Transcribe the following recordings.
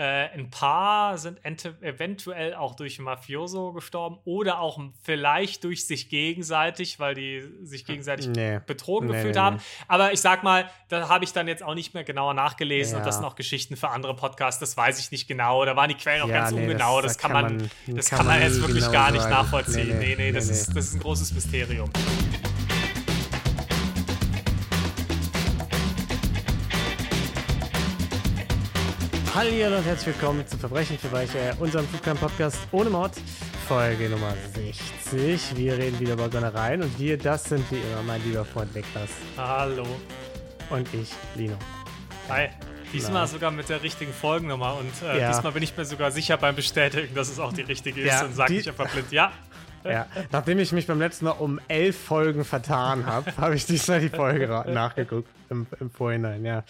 Äh, ein paar sind eventuell auch durch Mafioso gestorben oder auch vielleicht durch sich gegenseitig, weil die sich gegenseitig nee. betrogen nee, gefühlt nee, haben. Aber ich sag mal, da habe ich dann jetzt auch nicht mehr genauer nachgelesen ja. und das sind auch Geschichten für andere Podcasts, das weiß ich nicht genau. Da waren die Quellen auch ja, ganz ungenau. Das, das, kann man, das kann, kann man jetzt wirklich genau gar nicht sagen. nachvollziehen. Nee, nee, das, Ist, das ist ein großes Mysterium. Hallo und herzlich willkommen zu Verbrechen für Weiche, unserem Flugkern-Podcast ohne Mord, Folge Nummer 60. Wir reden wieder über Gönnereien und wir, das sind wie immer mein lieber Freund Niklas. Hallo. Und ich, Lino. Hi. Diesmal Na. sogar mit der richtigen Folgennummer und äh, ja. diesmal bin ich mir sogar sicher beim Bestätigen, dass es auch die richtige ist ja, und sage ich einfach blind, ja. Ja, nachdem ich mich beim letzten Mal um elf Folgen vertan habe, habe ich diesmal die Folge nachgeguckt im, im Vorhinein, ja.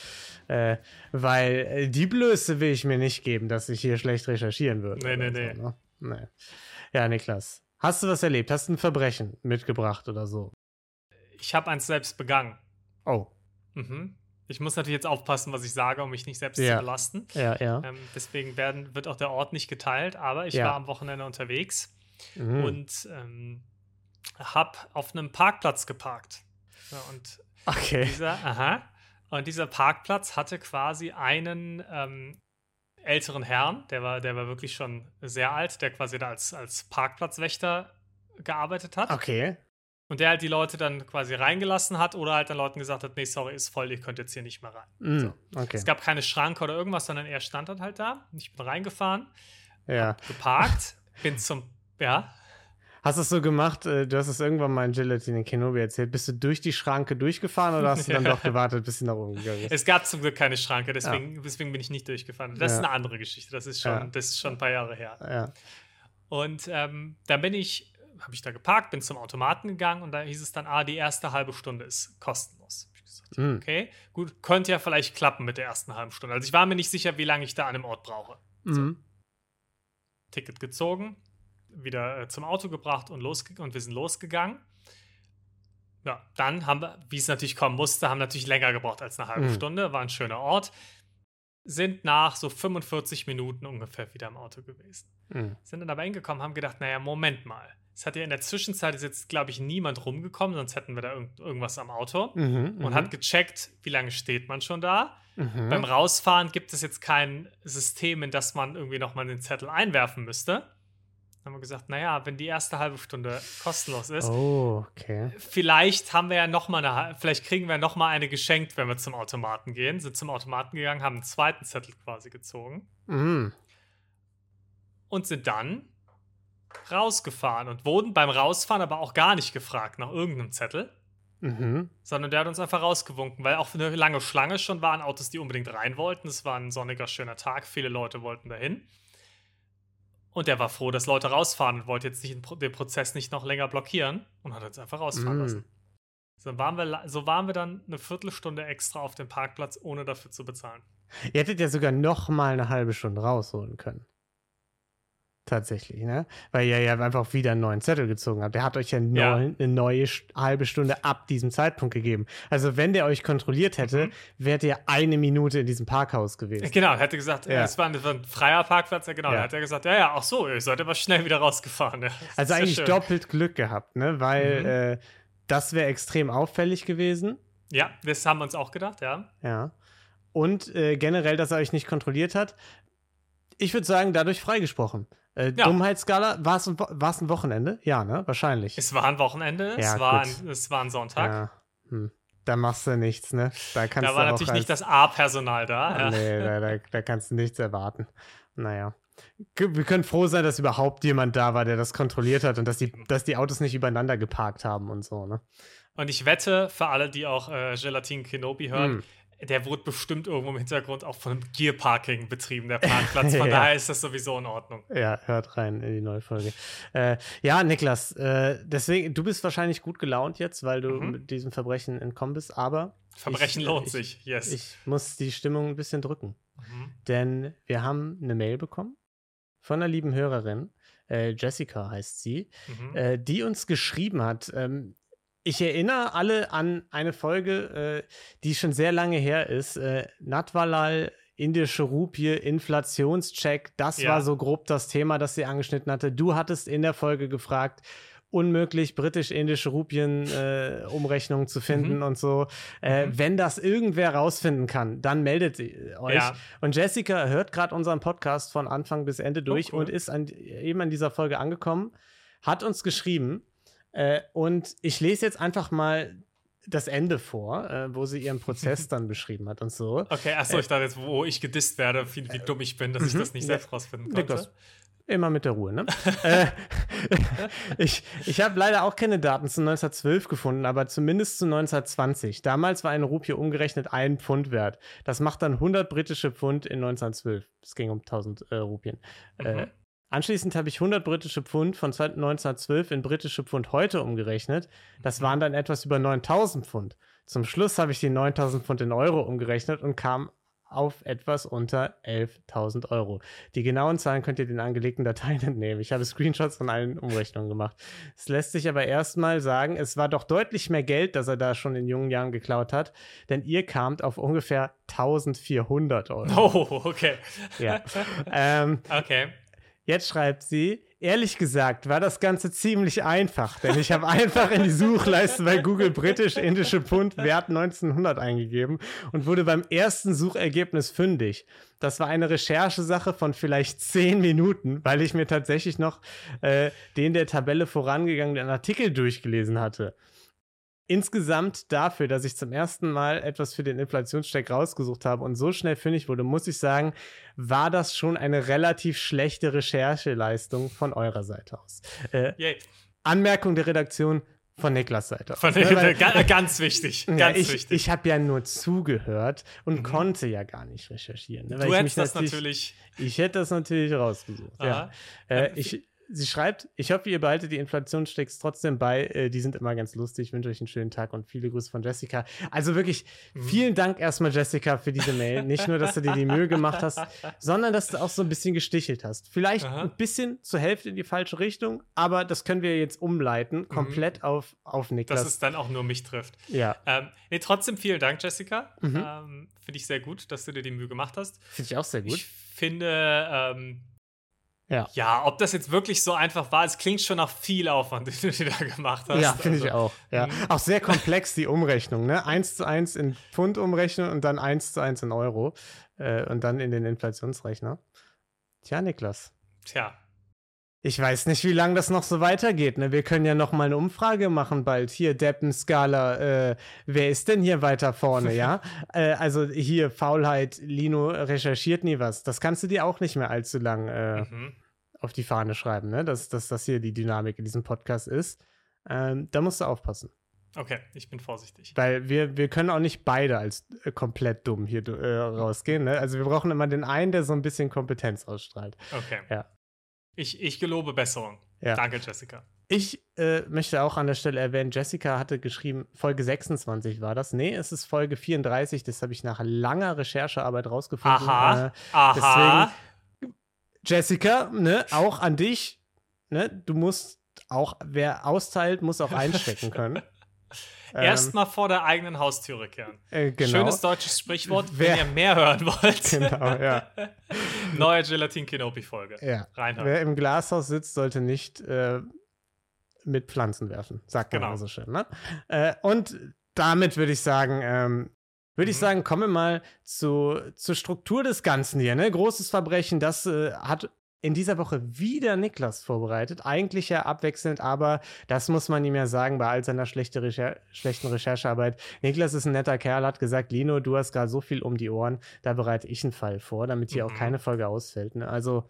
Äh, weil äh, die Blöße will ich mir nicht geben, dass ich hier schlecht recherchieren würde. Nee, nee, nee. So, ne? nee. Ja, Niklas, hast du was erlebt? Hast du ein Verbrechen mitgebracht oder so? Ich habe eins selbst begangen. Oh. Mhm. Ich muss natürlich jetzt aufpassen, was ich sage, um mich nicht selbst ja. zu belasten. Ja, ja. Ähm, deswegen werden, wird auch der Ort nicht geteilt, aber ich ja. war am Wochenende unterwegs mhm. und ähm, habe auf einem Parkplatz geparkt. Ja, und okay. dieser, aha, und dieser Parkplatz hatte quasi einen ähm, älteren Herrn, der war, der war wirklich schon sehr alt, der quasi da als, als Parkplatzwächter gearbeitet hat. Okay. Und der halt die Leute dann quasi reingelassen hat oder halt den Leuten gesagt hat, nee, sorry, ist voll, ihr könnt jetzt hier nicht mehr rein. Mm, so. okay. Es gab keine Schranke oder irgendwas, sondern er stand dann halt da. Ich bin reingefahren, ja. geparkt, bin zum ja. Hast du es so gemacht, äh, du hast es irgendwann mal in Gelatine Kenobi erzählt, bist du durch die Schranke durchgefahren oder hast du dann doch gewartet, bis sie nach oben gegangen ist? Es gab zum Glück keine Schranke, deswegen, ja. deswegen bin ich nicht durchgefahren. Das ja. ist eine andere Geschichte, das ist schon, ja. das ist schon ein paar Jahre her. Und ähm, dann bin ich, habe ich da geparkt, bin zum Automaten gegangen und da hieß es dann, ah, die erste halbe Stunde ist kostenlos. Mhm. Okay, gut, könnte ja vielleicht klappen mit der ersten halben Stunde. Also ich war mir nicht sicher, wie lange ich da an dem Ort brauche. So. Mhm. Ticket gezogen, wieder äh, zum Auto gebracht und, losge und wir sind losgegangen. Ja, dann haben wir, wie es natürlich kommen musste, haben natürlich länger gebraucht als eine halbe mhm. Stunde. War ein schöner Ort. Sind nach so 45 Minuten ungefähr wieder im Auto gewesen. Mhm. Sind dann aber hingekommen, haben gedacht, naja, Moment mal. Es hat ja in der Zwischenzeit ist jetzt, glaube ich, niemand rumgekommen, sonst hätten wir da irgend, irgendwas am Auto. Mhm, und hat gecheckt, wie lange steht man schon da. Mhm. Beim Rausfahren gibt es jetzt kein System, in das man irgendwie nochmal den Zettel einwerfen müsste haben wir gesagt, naja, wenn die erste halbe Stunde kostenlos ist, oh, okay. vielleicht haben wir ja noch mal eine, vielleicht kriegen wir noch mal eine geschenkt, wenn wir zum Automaten gehen. Sind zum Automaten gegangen, haben einen zweiten Zettel quasi gezogen mhm. und sind dann rausgefahren und wurden beim Rausfahren aber auch gar nicht gefragt nach irgendeinem Zettel. Mhm. Sondern der hat uns einfach rausgewunken, weil auch eine lange Schlange schon waren Autos, die unbedingt rein wollten. Es war ein sonniger, schöner Tag, viele Leute wollten dahin. Und er war froh, dass Leute rausfahren und wollte jetzt nicht den Prozess nicht noch länger blockieren und hat uns einfach rausfahren mm. lassen. So waren, wir, so waren wir dann eine Viertelstunde extra auf dem Parkplatz, ohne dafür zu bezahlen. Ihr hättet ja sogar noch mal eine halbe Stunde rausholen können. Tatsächlich, ne? Weil ihr ja einfach wieder einen neuen Zettel gezogen habt. Der hat euch ja, ja. Neu, eine neue halbe Stunde ab diesem Zeitpunkt gegeben. Also, wenn der euch kontrolliert hätte, mhm. wärt ihr eine Minute in diesem Parkhaus gewesen. Genau, er hätte gesagt, ja. es war ein, ein, freier Parkplatz, ja, genau. Ja. Da hat er gesagt, ja, ja, ach so, ihr seid aber schnell wieder rausgefahren. Ja. Also, eigentlich schön. doppelt Glück gehabt, ne? Weil mhm. äh, das wäre extrem auffällig gewesen. Ja, das haben wir uns auch gedacht, ja. Ja. Und äh, generell, dass er euch nicht kontrolliert hat. Ich würde sagen, dadurch freigesprochen. Äh, ja. Dummheitsskala, war es ein, ein Wochenende? Ja, ne? Wahrscheinlich. Es war ein Wochenende, ja, es, war ein, es war ein Sonntag. Ja. Hm. Da machst du nichts, ne? Da, kannst da war natürlich nicht das A-Personal da. Ja. Nee, da, da, da, kannst du nichts erwarten. Naja. Wir können froh sein, dass überhaupt jemand da war, der das kontrolliert hat und dass die, dass die Autos nicht übereinander geparkt haben und so, ne? Und ich wette, für alle, die auch äh, Gelatin Kenobi hören, mm der wurde bestimmt irgendwo im Hintergrund auch von Gear Parking betrieben, der Parkplatz. Von ja. daher ist das sowieso in Ordnung. Ja, hört rein in die neue Folge. Äh, ja, Niklas, äh, deswegen, du bist wahrscheinlich gut gelaunt jetzt, weil du mhm. mit diesem Verbrechen entkommen bist, aber. Verbrechen ich, lohnt ich, sich, yes. Ich muss die Stimmung ein bisschen drücken. Mhm. Denn wir haben eine Mail bekommen von einer lieben Hörerin. Äh, Jessica heißt sie, mhm. Äh, die uns geschrieben hat. Ähm, ich erinnere alle an eine Folge, äh, die schon sehr lange her ist. Äh, Natwalal indische Rupie, Inflationscheck, das Ja. war so grob das Thema, das sie angeschnitten hatte. Du hattest in der Folge gefragt, unmöglich britisch-indische Rupien-Umrechnungen äh, zu finden Mhm. und so. Äh, Mhm. Wenn das irgendwer rausfinden kann, dann meldet sie euch. Ja. Und Jessica hört gerade unseren Podcast von Anfang bis Ende durch Oh, cool. und ist an, eben an dieser Folge angekommen, hat uns geschrieben äh, und ich lese jetzt einfach mal das Ende vor, äh, wo sie ihren Prozess dann beschrieben hat und so. Okay, achso, ich dachte jetzt, wo ich gedisst werde, wie, wie dumm ich bin, dass ich mhm. das nicht Ja. selbst rausfinden Niklas, konnte. Immer mit der Ruhe, ne? äh, ich ich habe leider auch keine Daten zu 1912 gefunden, aber zumindest zu 1920. Damals war eine Rupie umgerechnet ein Pfund wert. Das macht dann 100 britische Pfund in 1912. Es ging um 1000 äh, Rupien. Äh, Mhm. Anschließend habe ich 100 britische Pfund von 1912 in britische Pfund heute umgerechnet. Das waren dann etwas über 9000 Pfund. Zum Schluss habe ich die 9000 Pfund in Euro umgerechnet und kam auf etwas unter 11.000 Euro. Die genauen Zahlen könnt ihr den angelegten Dateien entnehmen. Ich habe Screenshots von allen Umrechnungen gemacht. Es lässt sich aber erstmal sagen, es war doch deutlich mehr Geld, das er da schon in jungen Jahren geklaut hat, denn ihr kamt auf ungefähr 1400 Euro. Oh, okay. Ja. ähm, Okay. Jetzt schreibt sie, ehrlich gesagt war das Ganze ziemlich einfach, denn ich habe einfach in die Suchleiste bei Google britisch-indische Pfund Wert 1900 eingegeben und wurde beim ersten Suchergebnis fündig. Das war eine Recherchesache von vielleicht zehn Minuten, weil ich mir tatsächlich noch äh, den der Tabelle vorangegangenen Artikel durchgelesen hatte. Insgesamt dafür, dass ich zum ersten Mal etwas für den Inflationssteck rausgesucht habe und so schnell fündig wurde, muss ich sagen, war das schon eine relativ schlechte Rechercheleistung von eurer Seite aus. Äh, Yay. Anmerkung der Redaktion von Niklas Seite. Von, aus. Ne, weil- ga- ganz wichtig. ja, Ganz ich wichtig. ich habe ja nur zugehört und Mhm. konnte ja gar nicht recherchieren. Ne, du ich hättest das natürlich. Ich hätte das natürlich rausgesucht. Ja. Äh, ich, sie schreibt, ich hoffe, ihr behaltet die Inflationssticks trotzdem bei. Äh, die sind immer ganz lustig. Ich wünsche euch einen schönen Tag und viele Grüße von Jessica. Also wirklich, Mhm. vielen Dank erstmal, Jessica, für diese Mail. Nicht nur, dass du dir die Mühe gemacht hast, sondern dass du auch so ein bisschen gestichelt hast. Vielleicht Aha. ein bisschen zur Hälfte in die falsche Richtung, aber das können wir jetzt umleiten, komplett auf, auf Niklas. Mhm. Dass es dann auch nur mich trifft. ja, Ähm, nee, trotzdem vielen Dank, Jessica. Mhm. Ähm, Finde ich sehr gut, dass du dir die Mühe gemacht hast. finde ich auch sehr gut. Ich finde, ähm, Ja. ja, ob das jetzt wirklich so einfach war, es klingt schon nach viel Aufwand, den du dir da gemacht hast. Ja, finde ich Also, auch. Ja. Mhm. Auch sehr komplex, die Umrechnung, ne? Eins zu eins in Pfund umrechnen und dann eins zu eins in Euro. Äh, und dann in den Inflationsrechner. Tja, Niklas. Tja, Ich weiß nicht, wie lange das noch so weitergeht. Ne? Wir können ja noch mal eine Umfrage machen bald. Hier, Deppenskala. Äh, wer ist denn hier weiter vorne, ja? äh, also hier, Faulheit, Lino recherchiert nie was. Das kannst du dir auch nicht mehr allzu lang äh, mhm. Auf die Fahne schreiben, ne? Dass, dass das hier die Dynamik in diesem Podcast ist. Ähm, da musst du aufpassen. okay, ich bin vorsichtig. Weil wir, wir können auch nicht beide als äh, komplett dumm hier äh, rausgehen. Ne? Also wir brauchen immer den einen, der so ein bisschen Kompetenz ausstrahlt. Okay. Ja. Ich, ich gelobe Besserung. Ja. Danke, Jessica. Ich äh, möchte auch an der Stelle erwähnen, Jessica hatte geschrieben, Folge 26 war das. Nee, es ist Folge 34, das habe ich nach langer Recherchearbeit rausgefunden. Aha. Äh, Aha. Jessica, ne, auch an dich, ne, du musst auch, wer austeilt, muss auch einstecken können. Ähm, Erstmal vor der eigenen Haustüre kehren. äh, genau. Schönes deutsches Sprichwort, Wer- wenn ihr mehr hören wollt. Genau, ja. Neue Gelatin Kenobi-Folge. Ja. Wer im Glashaus sitzt, sollte nicht äh, mit Pflanzen werfen, sagt man Genau. so schön. Ne? Äh, und damit würde ich sagen, ähm, würde ich Mhm. sagen, kommen wir mal zu, zur Struktur des Ganzen hier. Ne? Großes Verbrechen, das äh, hat in dieser Woche wieder Niklas vorbereitet. Eigentlich ja abwechselnd, aber das muss man ihm ja sagen, bei all seiner schlechte Recher schlechten Recherchearbeit. Niklas ist ein netter Kerl, hat gesagt, Lino, du hast gerade so viel um die Ohren, da bereite ich einen Fall vor, damit hier auch Mhm. keine Folge ausfällt. Ne? Also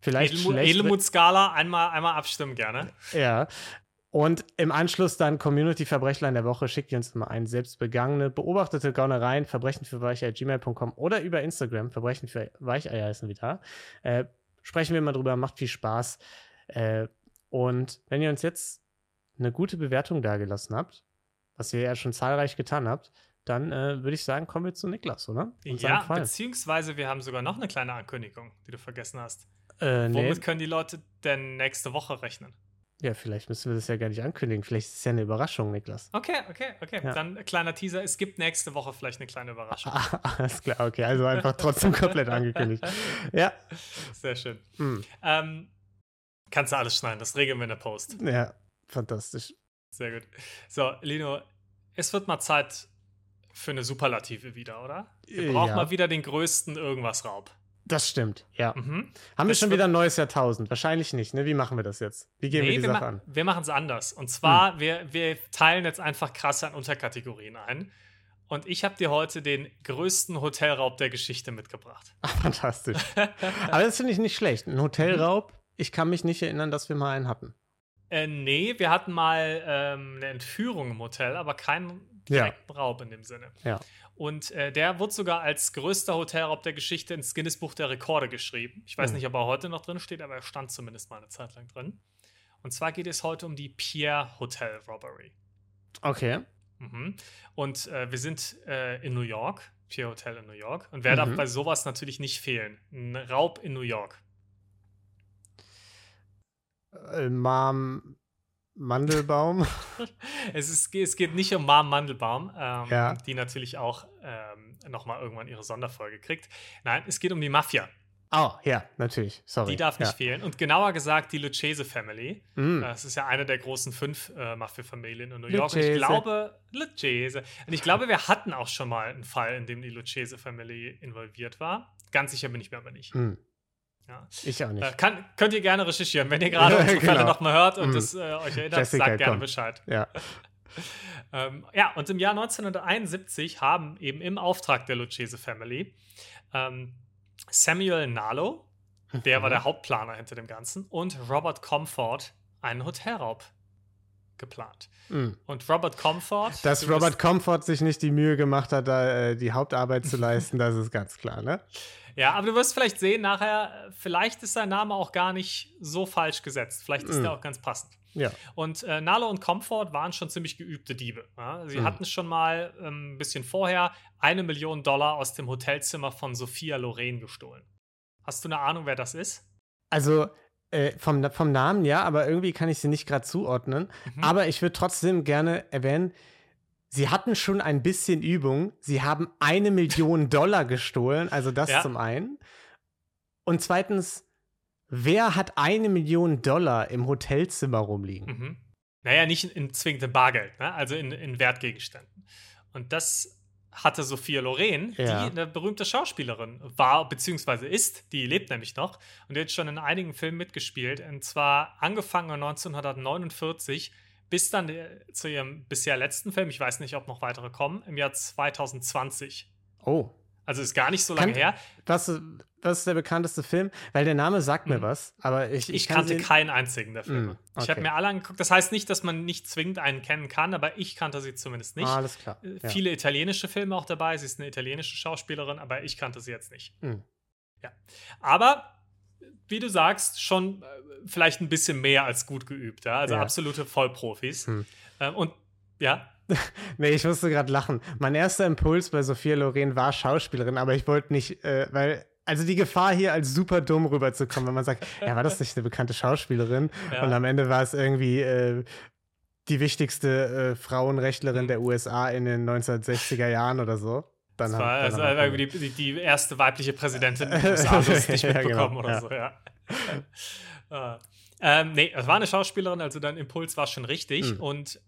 vielleicht Edelmut- schlecht. Edelmut-Skala, einmal, einmal abstimmen gerne. Ja. Und im Anschluss dann Community-Verbrechlein der Woche. Schickt ihr uns immer ein. Selbstbegangene, beobachtete Gaunereien, Verbrechen für Weicheier.gmail.com oder über Instagram. Verbrechen für Weicheier heißen wir da. Äh, sprechen wir mal drüber. Macht viel Spaß. Äh, und wenn ihr uns jetzt eine gute Bewertung dagelassen habt, was ihr ja schon zahlreich getan habt, dann äh, würde ich sagen, kommen wir zu Niklas, oder? Und Ja, beziehungsweise wir haben sogar noch eine kleine Ankündigung, die du vergessen hast. Äh, nee. Womit können die Leute denn nächste Woche rechnen? Ja, vielleicht müssen wir das ja gar nicht ankündigen. Vielleicht ist es ja eine Überraschung, Niklas. Okay, okay, okay. Ja. Dann kleiner Teaser. Es gibt nächste Woche vielleicht eine kleine Überraschung. Ah, alles klar, okay. Also einfach trotzdem komplett angekündigt. Ja. Sehr schön. Mhm. Ähm, kannst du alles schneiden. Das regeln wir in der Post. Ja, fantastisch. Sehr gut. So, Lino, es wird mal Zeit für eine Superlative wieder, oder? Wir brauchen ja. mal wieder den größten irgendwas Raub. Das stimmt, ja. Mhm. Haben wir schon wieder ein neues Jahrtausend? Wahrscheinlich nicht, ne? Wie machen wir das jetzt? Wie gehen nee, wir die wir Sache an? Wir machen es anders. Und zwar, hm. wir, wir teilen jetzt einfach krasse an Unterkategorien ein. Und ich habe dir heute den größten Hotelraub der Geschichte mitgebracht. Ach, fantastisch. Aber das finde ich nicht schlecht. Ein Hotelraub, ich kann mich nicht erinnern, dass wir mal einen hatten. Äh, nee, wir hatten mal ähm, eine Entführung im Hotel, aber keinen ja. Raub in dem Sinne. Ja. Und äh, der wurde sogar als größter Hotelraub der Geschichte ins Guinness Buch der Rekorde geschrieben. Ich weiß mhm. nicht, ob er heute noch drin steht, aber er stand zumindest mal eine Zeit lang drin. Und zwar geht es heute um die Pierre Hotel Robbery. Okay. Mhm. Und äh, wir sind äh, in New York, Pierre Hotel in New York. Und wer mhm. darf bei sowas natürlich nicht fehlen? Ein Raub in New York. Äh, Mom Mandelbaum. es, ist, es geht nicht um Mom Mandelbaum, ähm, ja. die natürlich auch ähm, nochmal irgendwann ihre Sonderfolge kriegt. Nein, es geht um die Mafia. Oh, ja, natürlich. Sorry. Die darf nicht ja. fehlen. Und genauer gesagt die Lucchese Family. Mm. Das ist ja eine der großen fünf äh, Mafia-Familien in New York. Lucchese. Und ich glaube, Lucchese. Und ich glaube, wir hatten auch schon mal einen Fall, in dem die Lucchese Family involviert war. Ganz sicher bin ich mir aber nicht. Mm. Ja. Ich auch nicht. Äh, kann, könnt ihr gerne recherchieren. Wenn ihr gerade unsere genau. Fälle nochmal hört und mm. das äh, euch erinnert, Jessica, sagt gerne komm. Bescheid. Ja. ähm, ja, und im Jahr 1971 haben eben im Auftrag der Lucchese Family ähm, Samuel Nalo, der war mhm. der Hauptplaner hinter dem Ganzen, und Robert Comfort einen Hotelraub geplant. Mm. Und Robert Comfort. Dass Robert Comfort sich nicht die Mühe gemacht hat, da äh, die Hauptarbeit zu leisten, das ist ganz klar, ne? Ja, aber du wirst vielleicht sehen nachher, vielleicht ist sein Name auch gar nicht so falsch gesetzt. Vielleicht ist mm. der auch ganz passend. Ja. Und äh, Nalo und Comfort waren schon ziemlich geübte Diebe. Ja? Sie mm. hatten schon mal ähm, ein bisschen vorher eine Million Dollar aus dem Hotelzimmer von Sophia Loren gestohlen. Hast du eine Ahnung, wer das ist? Also, äh, vom, vom Namen ja, aber irgendwie kann ich sie nicht gerade zuordnen. Mhm. Aber ich würde trotzdem gerne erwähnen, Sie hatten schon ein bisschen Übung. Sie haben eine Million Dollar gestohlen, also das ja. zum einen. Und zweitens, wer hat eine Million Dollar im Hotelzimmer rumliegen? Mhm. Naja, nicht in, in zwingend Bargeld, ne? also in, in Wertgegenständen. Und das hatte Sophia Loren, ja. die eine berühmte Schauspielerin war, beziehungsweise ist, die lebt nämlich noch und die hat schon in einigen Filmen mitgespielt. Und zwar angefangen 1949 bis dann äh, zu ihrem bisher letzten Film, ich weiß nicht, ob noch weitere kommen, im Jahr 2020. Oh. Also ist gar nicht so lange Kann, her. Was, was ist der bekannteste Film? Weil der Name sagt mir mhm. was, aber ich. Ich, ich kannte keinen einzigen der Filme. Mhm, okay. Ich habe mir alle angeguckt. Das heißt nicht, dass man nicht zwingend einen kennen kann, aber ich kannte sie zumindest nicht. Ah, alles klar. Äh, ja. Viele italienische Filme auch dabei. Sie ist eine italienische Schauspielerin, aber ich kannte sie jetzt nicht. Mhm. Ja. Aber wie du sagst, schon äh, vielleicht ein bisschen mehr als gut geübt. Ja? Also ja. absolute Vollprofis. Hm. Ähm, und ja. nee, ich musste gerade lachen. Mein erster Impuls bei Sophia Loren war Schauspielerin, aber ich wollte nicht, äh, weil also die Gefahr hier als super dumm rüberzukommen, wenn man sagt, ja, war das nicht eine bekannte Schauspielerin? Ja. Und am Ende war es irgendwie äh, die wichtigste äh, Frauenrechtlerin der USA in den 1960er Jahren oder so. Dann das war, dann also die, die, die, erste weibliche Präsidentin der USA, das nicht ja, mitbekommen genau, oder ja. so, ja. uh, ähm, nee, es war eine Schauspielerin, also dein Impuls war schon richtig. Mhm. Und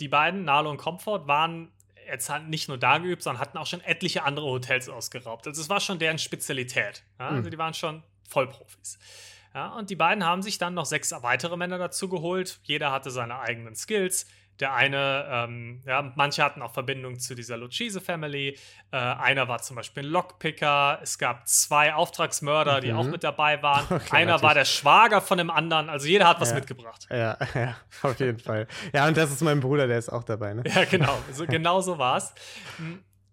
die beiden, Nalo und Comfort, waren jetzt halt nicht nur da geübt, sondern hatten auch schon etliche andere Hotels ausgeraubt. Also es war schon deren Spezialität. Ja? Also mhm. die waren schon Vollprofis. Ja, und die beiden haben sich dann noch sechs weitere Männer dazu geholt. Jeder hatte seine eigenen Skills. Der eine, ähm, ja, manche hatten auch Verbindung zu dieser Lucchese Family. Äh, einer war zum Beispiel ein Lockpicker. Es gab zwei Auftragsmörder, mhm. die auch mit dabei waren. Okay, einer natürlich. war der Schwager von dem anderen. Also jeder hat was ja. mitgebracht. Ja, ja, auf jeden Fall. Ja, und das ist mein Bruder, der ist auch dabei. Ne? Ja, genau. So, genau so war es.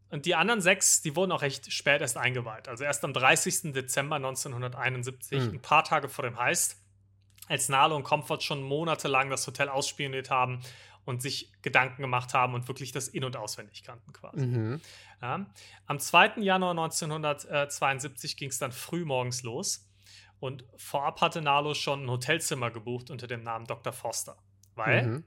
Und die anderen sechs, die wurden auch recht spät erst eingeweiht. Also erst am 30. Dezember 1971, mhm. ein paar Tage vor dem Heist, als Nalo und Comfort schon monatelang das Hotel ausspioniert haben und sich Gedanken gemacht haben und wirklich das in- und auswendig kannten quasi. Mhm. Ja. Am 2. Januar 1972 ging es dann früh morgens los. Und vorab hatte Nalo schon ein Hotelzimmer gebucht unter dem Namen Dr. Foster. Weil mhm.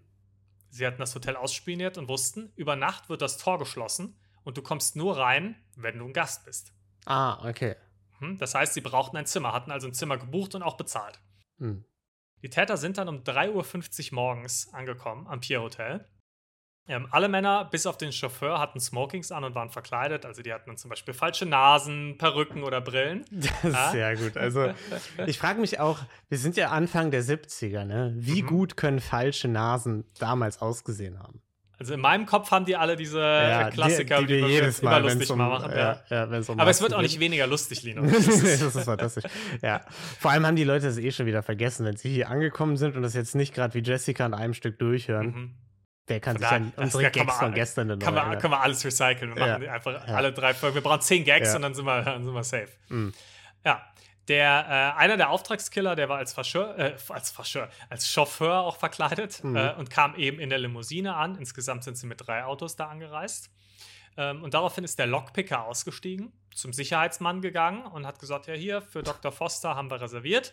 sie hatten das Hotel ausspioniert und wussten, über Nacht wird das Tor geschlossen und du kommst nur rein, wenn du ein Gast bist. Ah, okay. Hm, das heißt, sie brauchten ein Zimmer, hatten also ein Zimmer gebucht und auch bezahlt. Mhm. Die Täter sind dann um 3.50 Uhr morgens angekommen am Pier Hotel. Ähm, alle Männer, bis auf den Chauffeur, hatten Smokings an und waren verkleidet. Also die hatten dann zum Beispiel falsche Nasen, Perücken oder Brillen. Das ist ja? sehr gut. Also ich frage mich auch, wir sind ja Anfang der 70er, ne? Wie mhm. gut können falsche Nasen damals ausgesehen haben? Also in meinem Kopf haben die alle diese ja, Klassiker, die, die, die wir jedes Mal immer lustig um, machen. Ja, ja. um Aber es wird auch nicht weniger lustig, Lino. das ist fantastisch. Ja. Vor allem haben die Leute das eh schon wieder vergessen, wenn sie hier angekommen sind und das jetzt nicht gerade wie Jessica in einem Stück durchhören. Mhm. Der kann sich an unsere Gags von gestern kann man, können wir alles recyceln. Wir machen einfach alle drei Folgen. Wir brauchen zehn Gags und dann sind wir, dann sind wir safe. Mhm. Ja. Der, äh, einer der Auftragskiller, der war als, Verschör, äh, als, Verschör, als Chauffeur auch verkleidet mhm. äh, und kam eben in der Limousine an. Insgesamt sind sie mit drei Autos da angereist. Ähm, und daraufhin ist der Lockpicker ausgestiegen, zum Sicherheitsmann gegangen und hat gesagt: Ja, hier für Dr. Foster haben wir reserviert.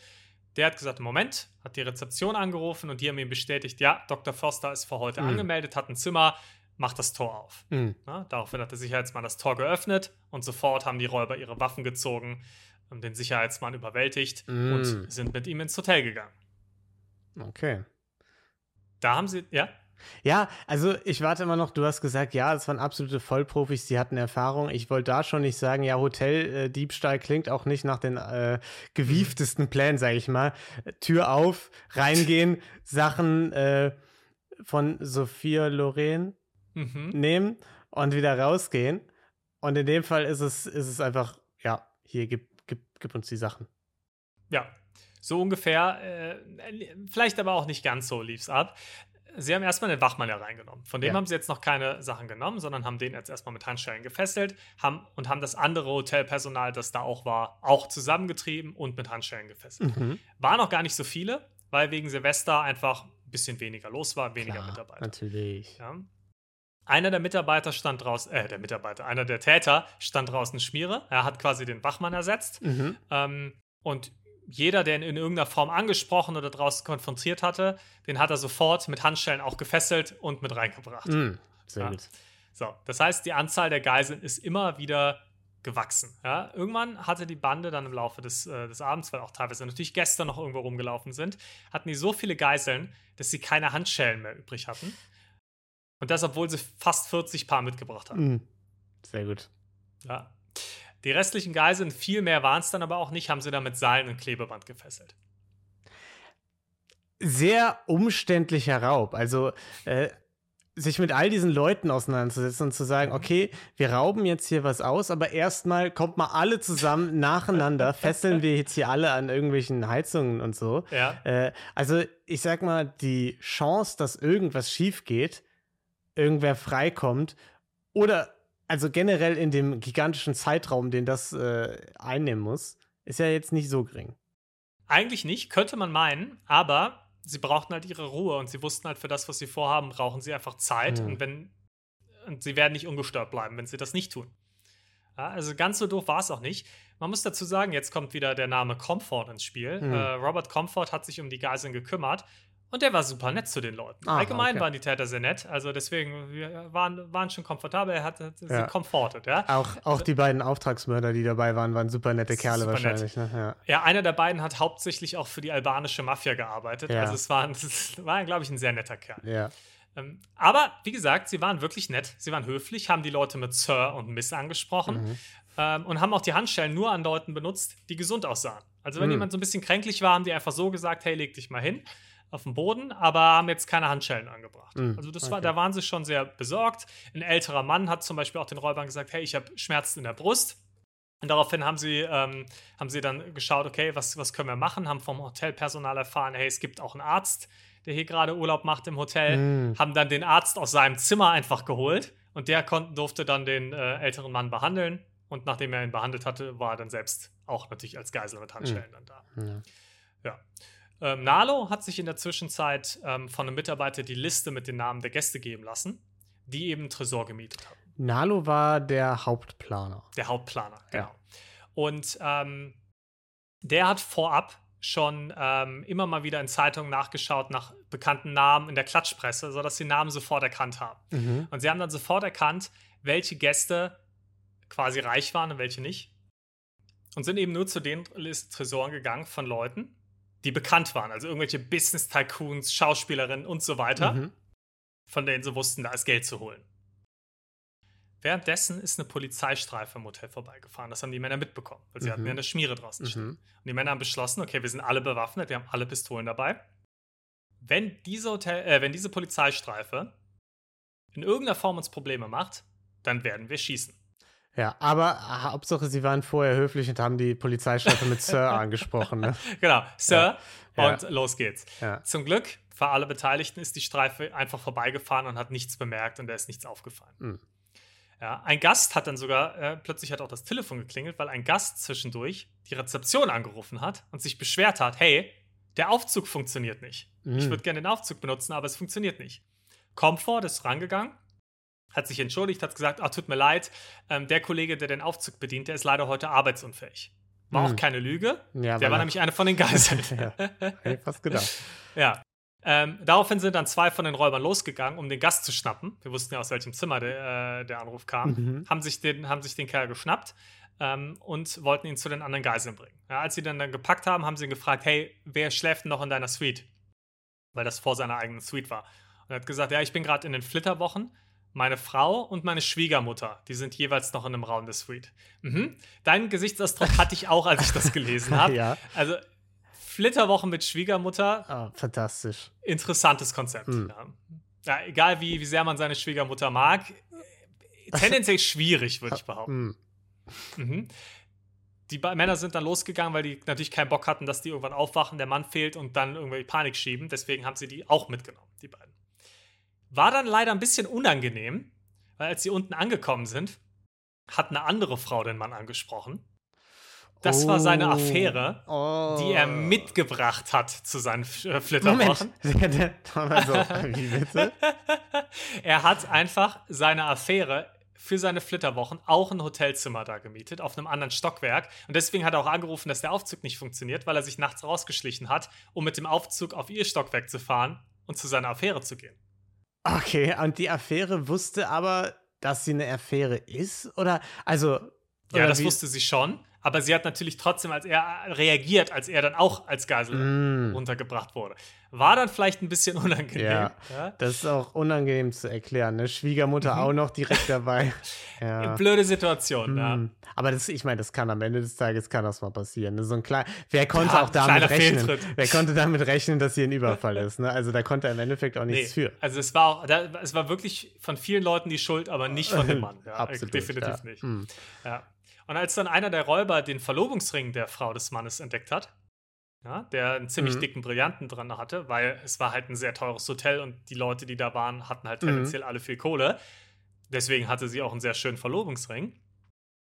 Der hat gesagt: Moment, hat die Rezeption angerufen und die haben ihm bestätigt: Ja, Dr. Foster ist für heute mhm. angemeldet, hat ein Zimmer, macht das Tor auf. Mhm. Ja, daraufhin hat der Sicherheitsmann das Tor geöffnet und sofort haben die Räuber ihre Waffen gezogen den Sicherheitsmann überwältigt mm. und sind mit ihm ins Hotel gegangen. Okay. Da haben sie, ja? Ja, also ich warte immer noch, du hast gesagt, ja, das waren absolute Vollprofis, die hatten Erfahrung. Ich wollte da schon nicht sagen, ja, Hoteldiebstahl äh, klingt auch nicht nach den äh, gewieftesten Plänen, sage ich mal. Tür auf, reingehen, Sachen äh, von Sophia Loren mhm. nehmen und wieder rausgehen. Und in dem Fall ist es, ist es einfach, ja, hier gibt gib uns die Sachen. Ja, so ungefähr. Äh, vielleicht aber auch nicht ganz so lief's ab. Sie haben erstmal den Wachmann hereingenommen. Von dem ja. haben sie jetzt noch keine Sachen genommen, sondern haben den jetzt erstmal mit Handschellen gefesselt haben, und haben das andere Hotelpersonal, das da auch war, auch zusammengetrieben und mit Handschellen gefesselt. Mhm. Waren auch gar nicht so viele, weil wegen Silvester einfach ein bisschen weniger los war, weniger Klar, Mitarbeiter. Natürlich. Ja. Einer der Mitarbeiter stand draußen, äh, der Mitarbeiter, einer der Täter stand draußen Schmiere. Er hat quasi den Wachmann ersetzt. Mhm. Ähm, und jeder, der ihn in irgendeiner Form angesprochen oder draußen konfrontiert hatte, den hat er sofort mit Handschellen auch gefesselt und mit reingebracht. Mhm. Sehr ja. gut. So, das heißt, die Anzahl der Geiseln ist immer wieder gewachsen. Ja? Irgendwann hatte die Bande dann im Laufe des, äh, des Abends, weil auch teilweise natürlich gestern noch irgendwo rumgelaufen sind, hatten die so viele Geiseln, dass sie keine Handschellen mehr übrig hatten. Und das, obwohl sie fast 40 Paar mitgebracht haben. Mhm. Sehr gut. Ja. Die restlichen Geiseln, viel mehr waren es dann aber auch nicht, haben sie dann mit Seilen und Klebeband gefesselt. Sehr umständlicher Raub. Also, äh, sich mit all diesen Leuten auseinanderzusetzen und zu sagen, okay, wir rauben jetzt hier was aus, aber erstmal kommt mal alle zusammen nacheinander, fesseln wir jetzt hier alle an irgendwelchen Heizungen und so. Ja. Äh, also ich sag mal, die Chance, dass irgendwas schief geht, irgendwer freikommt oder also generell in dem gigantischen Zeitraum, den das äh, einnehmen muss, ist ja jetzt nicht so gering. Eigentlich nicht, könnte man meinen, aber sie brauchten halt ihre Ruhe und sie wussten halt, für das, was sie vorhaben, brauchen sie einfach Zeit mhm. und wenn und sie werden nicht ungestört bleiben, wenn sie das nicht tun. Ja, also ganz so doof war es auch nicht. Man muss dazu sagen, jetzt kommt wieder der Name Comfort ins Spiel. Mhm. Äh, Robert Comfort hat sich um die Geiseln gekümmert und der war super nett zu den Leuten. Ah, Allgemein okay. waren die Täter sehr nett. Also deswegen, wir waren, waren schon komfortabel. Er hat, hat sie ja. komfortet, ja. Auch, auch die beiden Auftragsmörder, die dabei waren, waren super nette Kerle super wahrscheinlich. Ne? Ja. ja. einer der beiden hat hauptsächlich auch für die albanische Mafia gearbeitet. Ja. Also es war, es war glaube ich, ein sehr netter Kerl. Ja. Ähm, aber wie gesagt, sie waren wirklich nett. Sie waren höflich, haben die Leute mit Sir und Miss angesprochen mhm. ähm, und haben auch die Handschellen nur an Leuten benutzt, die gesund aussahen. Also wenn mhm. jemand so ein bisschen kränklich war, haben die einfach so gesagt, hey, leg dich mal hin auf dem Boden, aber haben jetzt keine Handschellen angebracht. Mm, also das okay. war, da waren sie schon sehr besorgt. Ein älterer Mann hat zum Beispiel auch den Räubern gesagt, hey, ich habe Schmerzen in der Brust. Und daraufhin haben sie, ähm, haben sie dann geschaut, okay, was, was können wir machen? Haben vom Hotelpersonal erfahren, hey, es gibt auch einen Arzt, der hier gerade Urlaub macht im Hotel. Mm. Haben dann den Arzt aus seinem Zimmer einfach geholt und der konnte, durfte dann den äh, älteren Mann behandeln. Und nachdem er ihn behandelt hatte, war er dann selbst auch natürlich als Geisel mit Handschellen mm. dann da. Ja. ja. Ähm, Nalo hat sich in der Zwischenzeit ähm, von einem Mitarbeiter die Liste mit den Namen der Gäste geben lassen, die eben Tresor gemietet haben. Nalo war der Hauptplaner. Der Hauptplaner, genau. Ja. Und ähm, der hat vorab schon ähm, immer mal wieder in Zeitungen nachgeschaut nach bekannten Namen in der Klatschpresse, sodass sie Namen sofort erkannt haben. Mhm. Und sie haben dann sofort erkannt, welche Gäste quasi reich waren und welche nicht. Und sind eben nur zu den Tresoren gegangen von Leuten, die bekannt waren. Also irgendwelche Business-Tycoons, Schauspielerinnen und so weiter, Mhm. von denen sie wussten, da ist Geld zu holen. Währenddessen ist eine Polizeistreife im Hotel vorbeigefahren. Das haben die Männer mitbekommen, weil sie Mhm. hatten ja eine Schmiere draußen stehen. Mhm. Und die Männer haben beschlossen, okay, wir sind alle bewaffnet, wir haben alle Pistolen dabei. Wenn diese, Hotel, äh, wenn diese Polizeistreife in irgendeiner Form uns Probleme macht, dann werden wir schießen. Ja, aber Hauptsache, sie waren vorher höflich und haben die Polizeistreife mit Sir angesprochen. Ne? Genau, Sir, Ja. und los geht's. Ja. Zum Glück für alle Beteiligten ist die Streife einfach vorbeigefahren und hat nichts bemerkt und da ist nichts aufgefallen. Mhm. Ja, ein Gast hat dann sogar, äh, plötzlich hat auch das Telefon geklingelt, weil ein Gast zwischendurch die Rezeption angerufen hat und sich beschwert hat, hey, der Aufzug funktioniert nicht. Ich Mhm. würde gerne den Aufzug benutzen, aber es funktioniert nicht. Comfort ist rangegangen, hat sich entschuldigt, hat gesagt, ach, tut mir leid, ähm, der Kollege, der den Aufzug bedient, der ist leider heute arbeitsunfähig. War Mhm. auch keine Lüge, Ja, der war nämlich einer von den Geiseln. ja, hätte fast gedacht. Ja. Ähm, daraufhin sind dann zwei von den Räubern losgegangen, um den Gast zu schnappen. Wir wussten ja, aus welchem Zimmer der, äh, der Anruf kam. Mhm. Haben, sich den, haben sich den Kerl geschnappt ähm, und wollten ihn zu den anderen Geiseln bringen. Ja, als sie dann, dann gepackt haben, haben sie ihn gefragt: Hey, wer schläft denn noch in deiner Suite? Weil das vor seiner eigenen Suite war. Und er hat gesagt: Ja, ich bin gerade in den Flitterwochen. Meine Frau und meine Schwiegermutter, die sind jeweils noch in einem Raum der Suite. Mhm. Deinen Gesichtsausdruck hatte ich auch, als ich das gelesen habe. Ja, Also Flitterwochen mit Schwiegermutter, ah, fantastisch. interessantes Konzept. Hm. Ja. ja, egal wie, wie sehr man seine Schwiegermutter mag, äh, tendenziell schwierig, würde ich behaupten. Mhm. Mhm. Die Männer sind dann losgegangen, weil die natürlich keinen Bock hatten, dass die irgendwann aufwachen, der Mann fehlt und dann irgendwie Panik schieben. Deswegen haben sie die auch mitgenommen, die beiden. War dann leider ein bisschen unangenehm, weil als sie unten angekommen sind, hat eine andere Frau den Mann angesprochen. Das war seine Oh. Affäre, Oh. die er mitgebracht hat zu seinen äh, Moment, Flitterwochen. der, also, wie bitte? er hat einfach seine Affäre für seine Flitterwochen auch ein Hotelzimmer da gemietet, auf einem anderen Stockwerk. Und deswegen hat er auch angerufen, dass der Aufzug nicht funktioniert, weil er sich nachts rausgeschlichen hat, um mit dem Aufzug auf ihr Stockwerk zu fahren und zu seiner Affäre zu gehen. Okay, und die Affäre wusste aber, dass sie eine Affäre ist? Oder, also. Ja, oder das wie- wusste sie schon. Aber sie hat natürlich trotzdem, als er reagiert, als er dann auch als Geisel Mm, runtergebracht wurde. War dann vielleicht ein bisschen unangenehm. Ja. Ja. das ist auch unangenehm zu erklären, ne? Schwiegermutter Mhm. auch noch direkt dabei. ja. Blöde Situation, ja. Mm. Aber das, ich meine, das kann am Ende des Tages kann das mal passieren. Ne? So ein klein, wer konnte Ja, auch damit rechnen? Fehltritt. Wer konnte damit rechnen, dass hier ein Überfall ist? Ne? Also da konnte er im Endeffekt auch nichts Nee, für. Also es war auch, da, es war wirklich von vielen Leuten die Schuld, aber nicht von dem Mann. Ja, Absolut. definitiv ja. nicht. Mm. Ja. Und als dann einer der Räuber den Verlobungsring der Frau des Mannes entdeckt hat, ja, der einen ziemlich Mhm. dicken Brillanten dran hatte, weil es war halt ein sehr teures Hotel und die Leute, die da waren, hatten halt Mhm. tendenziell alle viel Kohle. Deswegen hatte sie auch einen sehr schönen Verlobungsring.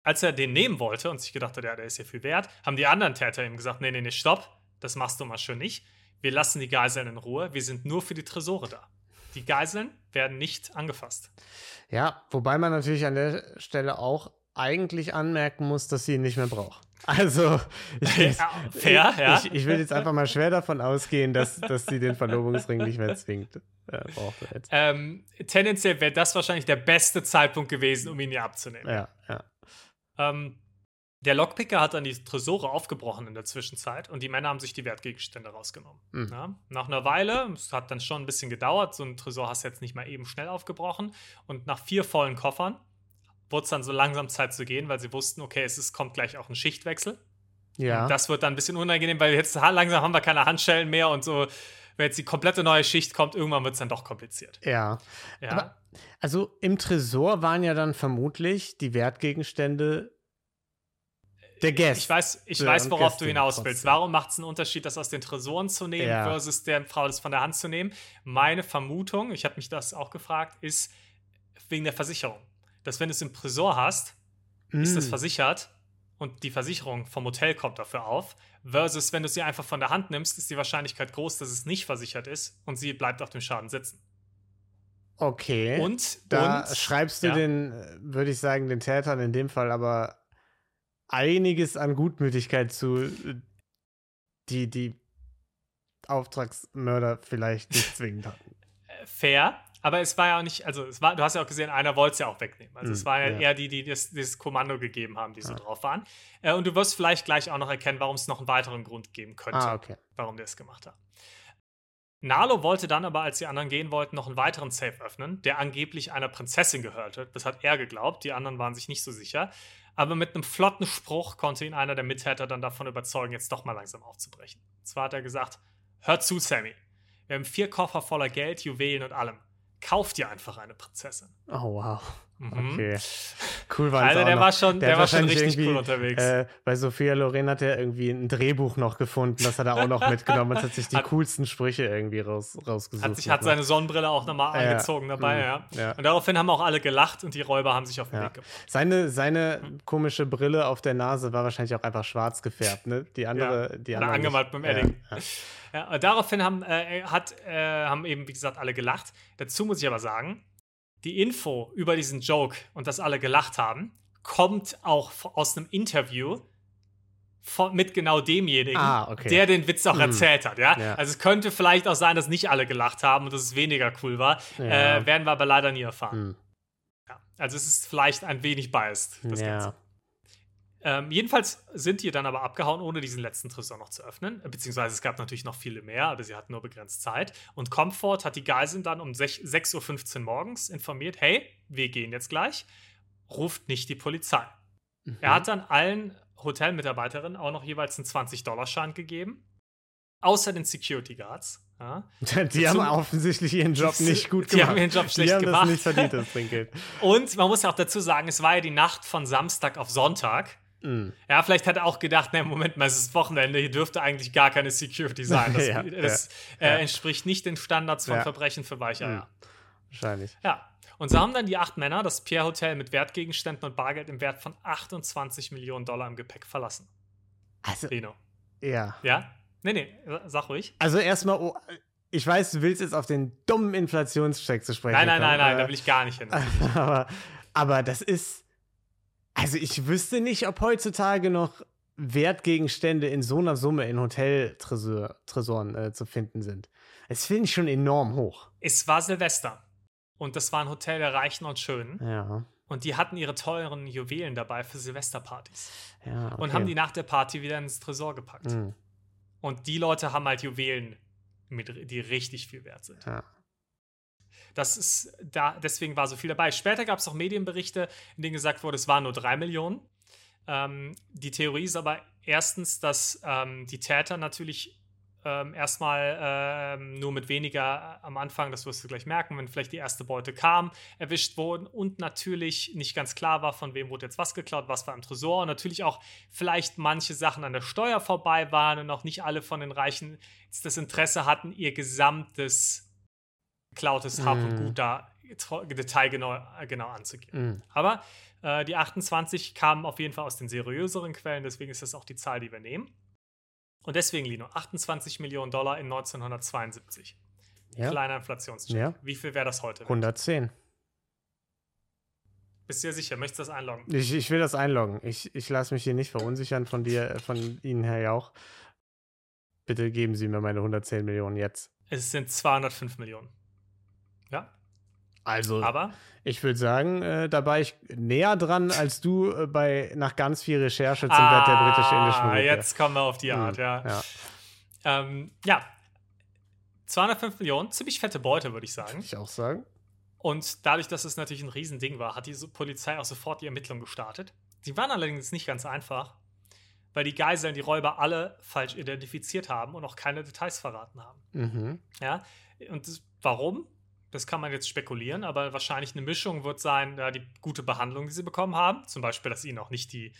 Als er den nehmen wollte und sich gedacht hat, ja, der ist ja viel wert, haben die anderen Täter ihm gesagt, nee, nee, nee, stopp, das machst du mal schön nicht. Wir lassen die Geiseln in Ruhe, wir sind nur für die Tresore da. Die Geiseln werden nicht angefasst. Ja, wobei man natürlich an der Stelle auch eigentlich anmerken muss, dass sie ihn nicht mehr braucht. Also, ich, Ja, fair, ja. ich, ich will jetzt einfach mal schwer davon ausgehen, dass, dass sie den Verlobungsring nicht mehr zwingt. Äh. Ähm, tendenziell wäre das wahrscheinlich der beste Zeitpunkt gewesen, um ihn ihr abzunehmen. Ja, ja. Ähm, der Lockpicker hat dann die Tresore aufgebrochen in der Zwischenzeit und die Männer haben sich die Wertgegenstände rausgenommen. Mhm. Ja, nach einer Weile, es hat dann schon ein bisschen gedauert, so ein Tresor hast du jetzt nicht mal eben schnell aufgebrochen und nach vier vollen Koffern wurde es dann so langsam Zeit zu gehen, weil sie wussten, okay, es ist, kommt gleich auch ein Schichtwechsel. Ja. Und das wird dann ein bisschen unangenehm, weil jetzt langsam haben wir keine Handschellen mehr und so, wenn jetzt die komplette neue Schicht kommt, irgendwann wird es dann doch kompliziert. ja. Ja. Aber- Also im Tresor waren ja dann vermutlich die Wertgegenstände der Gäste. Ich weiß, ich Ja, weiß worauf du Gäste hinaus trotzdem. willst. Warum macht es einen Unterschied, das aus den Tresoren zu nehmen Ja. versus der Frau das von der Hand zu nehmen? Meine Vermutung, ich habe mich das auch gefragt, ist wegen der Versicherung. Dass wenn du es im Tresor hast, ist es Mm. versichert und die Versicherung vom Hotel kommt dafür auf. Versus wenn du sie einfach von der Hand nimmst, ist die Wahrscheinlichkeit groß, dass es nicht versichert ist und sie bleibt auf dem Schaden sitzen. Okay. Und, da und schreibst du ja. den, würde ich sagen, den Tätern in dem Fall aber einiges an Gutmütigkeit zu, äh, die die Auftragsmörder vielleicht nicht zwingend hatten. Fair, aber es war ja auch nicht, also es war, du hast ja auch gesehen, einer wollte es ja auch wegnehmen. Also es hm, waren ja, ja, eher die, die das, das, Kommando gegeben haben, die so drauf waren. Äh, und du wirst vielleicht gleich auch noch erkennen, warum es noch einen weiteren Grund geben könnte, ah, okay. warum der es gemacht hat. Nalo wollte dann aber, als die anderen gehen wollten, noch einen weiteren Safe öffnen, der angeblich einer Prinzessin gehörte. Das hat er geglaubt, die anderen waren sich nicht so sicher. Aber mit einem flotten Spruch konnte ihn einer der Mittäter dann davon überzeugen, jetzt doch mal langsam aufzubrechen. Und zwar hat er gesagt: Hör zu, Sammy. Wir haben vier Koffer voller Geld, Juwelen und allem. Kauf dir einfach eine Prinzessin. Oh, wow. Mhm. Okay. Cool war Also, der war schon, der, der war schon richtig cool unterwegs. Äh, bei Sophia Loren hat er irgendwie ein Drehbuch noch gefunden, das hat er auch noch mitgenommen und hat sich die hat, coolsten Sprüche irgendwie raus, rausgesucht. Hat sich hat seine Sonnenbrille auch nochmal ja, angezogen dabei, mhm. ja. ja. Und daraufhin haben auch alle gelacht und die Räuber haben sich auf den ja. Weg gebracht. Seine, seine komische Brille auf der Nase war wahrscheinlich auch einfach schwarz gefärbt, ne? Die andere, ja. die andere. angemalt beim Edding. Ja, daraufhin haben, äh, hat, äh, haben eben, wie gesagt, alle gelacht. Dazu muss ich aber sagen, die Info über diesen Joke und dass alle gelacht haben, kommt auch aus einem Interview von, mit genau demjenigen, ah, okay. der den Witz auch hm. erzählt hat. Ja? ja? Also es könnte vielleicht auch sein, dass nicht alle gelacht haben und dass es weniger cool war. Ja. Äh, werden wir aber leider nie erfahren. Hm. Ja. Also es ist vielleicht ein wenig biased, das Ganze. Ähm, jedenfalls sind die dann aber abgehauen, ohne diesen letzten Tresor noch zu öffnen. Beziehungsweise es gab natürlich noch viele mehr, aber sie hatten nur begrenzt Zeit. Und Comfort hat die Geiseln dann um 6.15 Uhr morgens informiert: hey, wir gehen jetzt gleich, ruft nicht die Polizei. Mhm. Er hat dann allen Hotelmitarbeiterinnen auch noch jeweils einen 20-Dollar-Schein gegeben. Außer den Security Guards. Ja. Die Dazu, haben offensichtlich ihren Job nicht gut gemacht. Die haben ihren Job schlecht die haben gemacht. Das nicht verdient, das Trinkgeld. Und man muss ja auch dazu sagen, es war ja die Nacht von Samstag auf Sonntag. Mm. Ja, vielleicht hat er auch gedacht, ne, Moment mal, es ist Wochenende, hier dürfte eigentlich gar keine Security sein. Das, ja, das ja, äh, ja. entspricht nicht den Standards von Verbrechen für Weicheier. Mm. Wahrscheinlich. Ja. Und so haben dann die acht Männer das Pierre Hotel mit Wertgegenständen und Bargeld im Wert von 28 Millionen Dollar im Gepäck verlassen. Also. Lino. Ja. Ja? Nee, nee, sag ruhig. Also erstmal, oh, ich weiß, du willst jetzt auf den dummen Inflationscheck zu sprechen. Nein, nein, nein, nein, da will ich gar nicht hin. aber, aber das ist also ich wüsste nicht, ob heutzutage noch Wertgegenstände in so einer Summe in Hoteltresoren äh, zu finden sind. Es finde ich schon enorm hoch. Es war Silvester. Und das war ein Hotel der Reichen und Schönen. Ja. Und die hatten ihre teuren Juwelen dabei für Silvesterpartys. Ja, okay. Und haben die nach der Party wieder ins Tresor gepackt. Mhm. Und die Leute haben halt Juwelen, mit, die richtig viel wert sind. Ja. Das ist da, deswegen war so viel dabei. Später gab es auch Medienberichte, in denen gesagt wurde, es waren nur drei Millionen. Ähm, die Theorie ist aber erstens, dass ähm, die Täter natürlich ähm, erstmal ähm, nur mit weniger am Anfang, das wirst du gleich merken, wenn vielleicht die erste Beute kam, erwischt wurden und natürlich nicht ganz klar war, von wem wurde jetzt was geklaut, was war im Tresor und natürlich auch vielleicht manche Sachen an der Steuer vorbei waren und auch nicht alle von den Reichen das Interesse hatten, ihr gesamtes geklautes Hab mm. und Gut da detailgenau genau anzugehen. Mm. Aber äh, die 28 kamen auf jeden Fall aus den seriöseren Quellen, deswegen ist das auch die Zahl, die wir nehmen. Und deswegen, Lino, 28 Millionen Dollar in 1972. Ja. Kleiner Inflationscheck. Ja. Wie viel wäre das heute? 110. Bist du dir sicher? Möchtest du das einloggen? Ich, ich will das einloggen. Ich, ich lasse mich hier nicht verunsichern von dir, äh, von Ihnen, Herr Jauch. Bitte geben Sie mir meine 110 Millionen jetzt. Es sind 205 Millionen. Also, aber ich würde sagen, äh, da war ich näher dran als du äh, bei nach ganz viel Recherche zum ah, Wert der britischen-indischen Rupie. Jetzt kommen wir auf die Art, hm, ja. Ja. Ähm, ja. 205 Millionen, ziemlich fette Beute, würde ich sagen. Würde ich auch sagen. Und dadurch, dass es natürlich ein Riesending war, hat die Polizei auch sofort die Ermittlungen gestartet. Die waren allerdings nicht ganz einfach, weil die Geiseln die Räuber alle falsch identifiziert haben und auch keine Details verraten haben. Mhm. Ja, und das, warum? Das kann man jetzt spekulieren, aber wahrscheinlich eine Mischung wird sein, ja, die gute Behandlung, die sie bekommen haben. Zum Beispiel, dass ihnen auch nicht die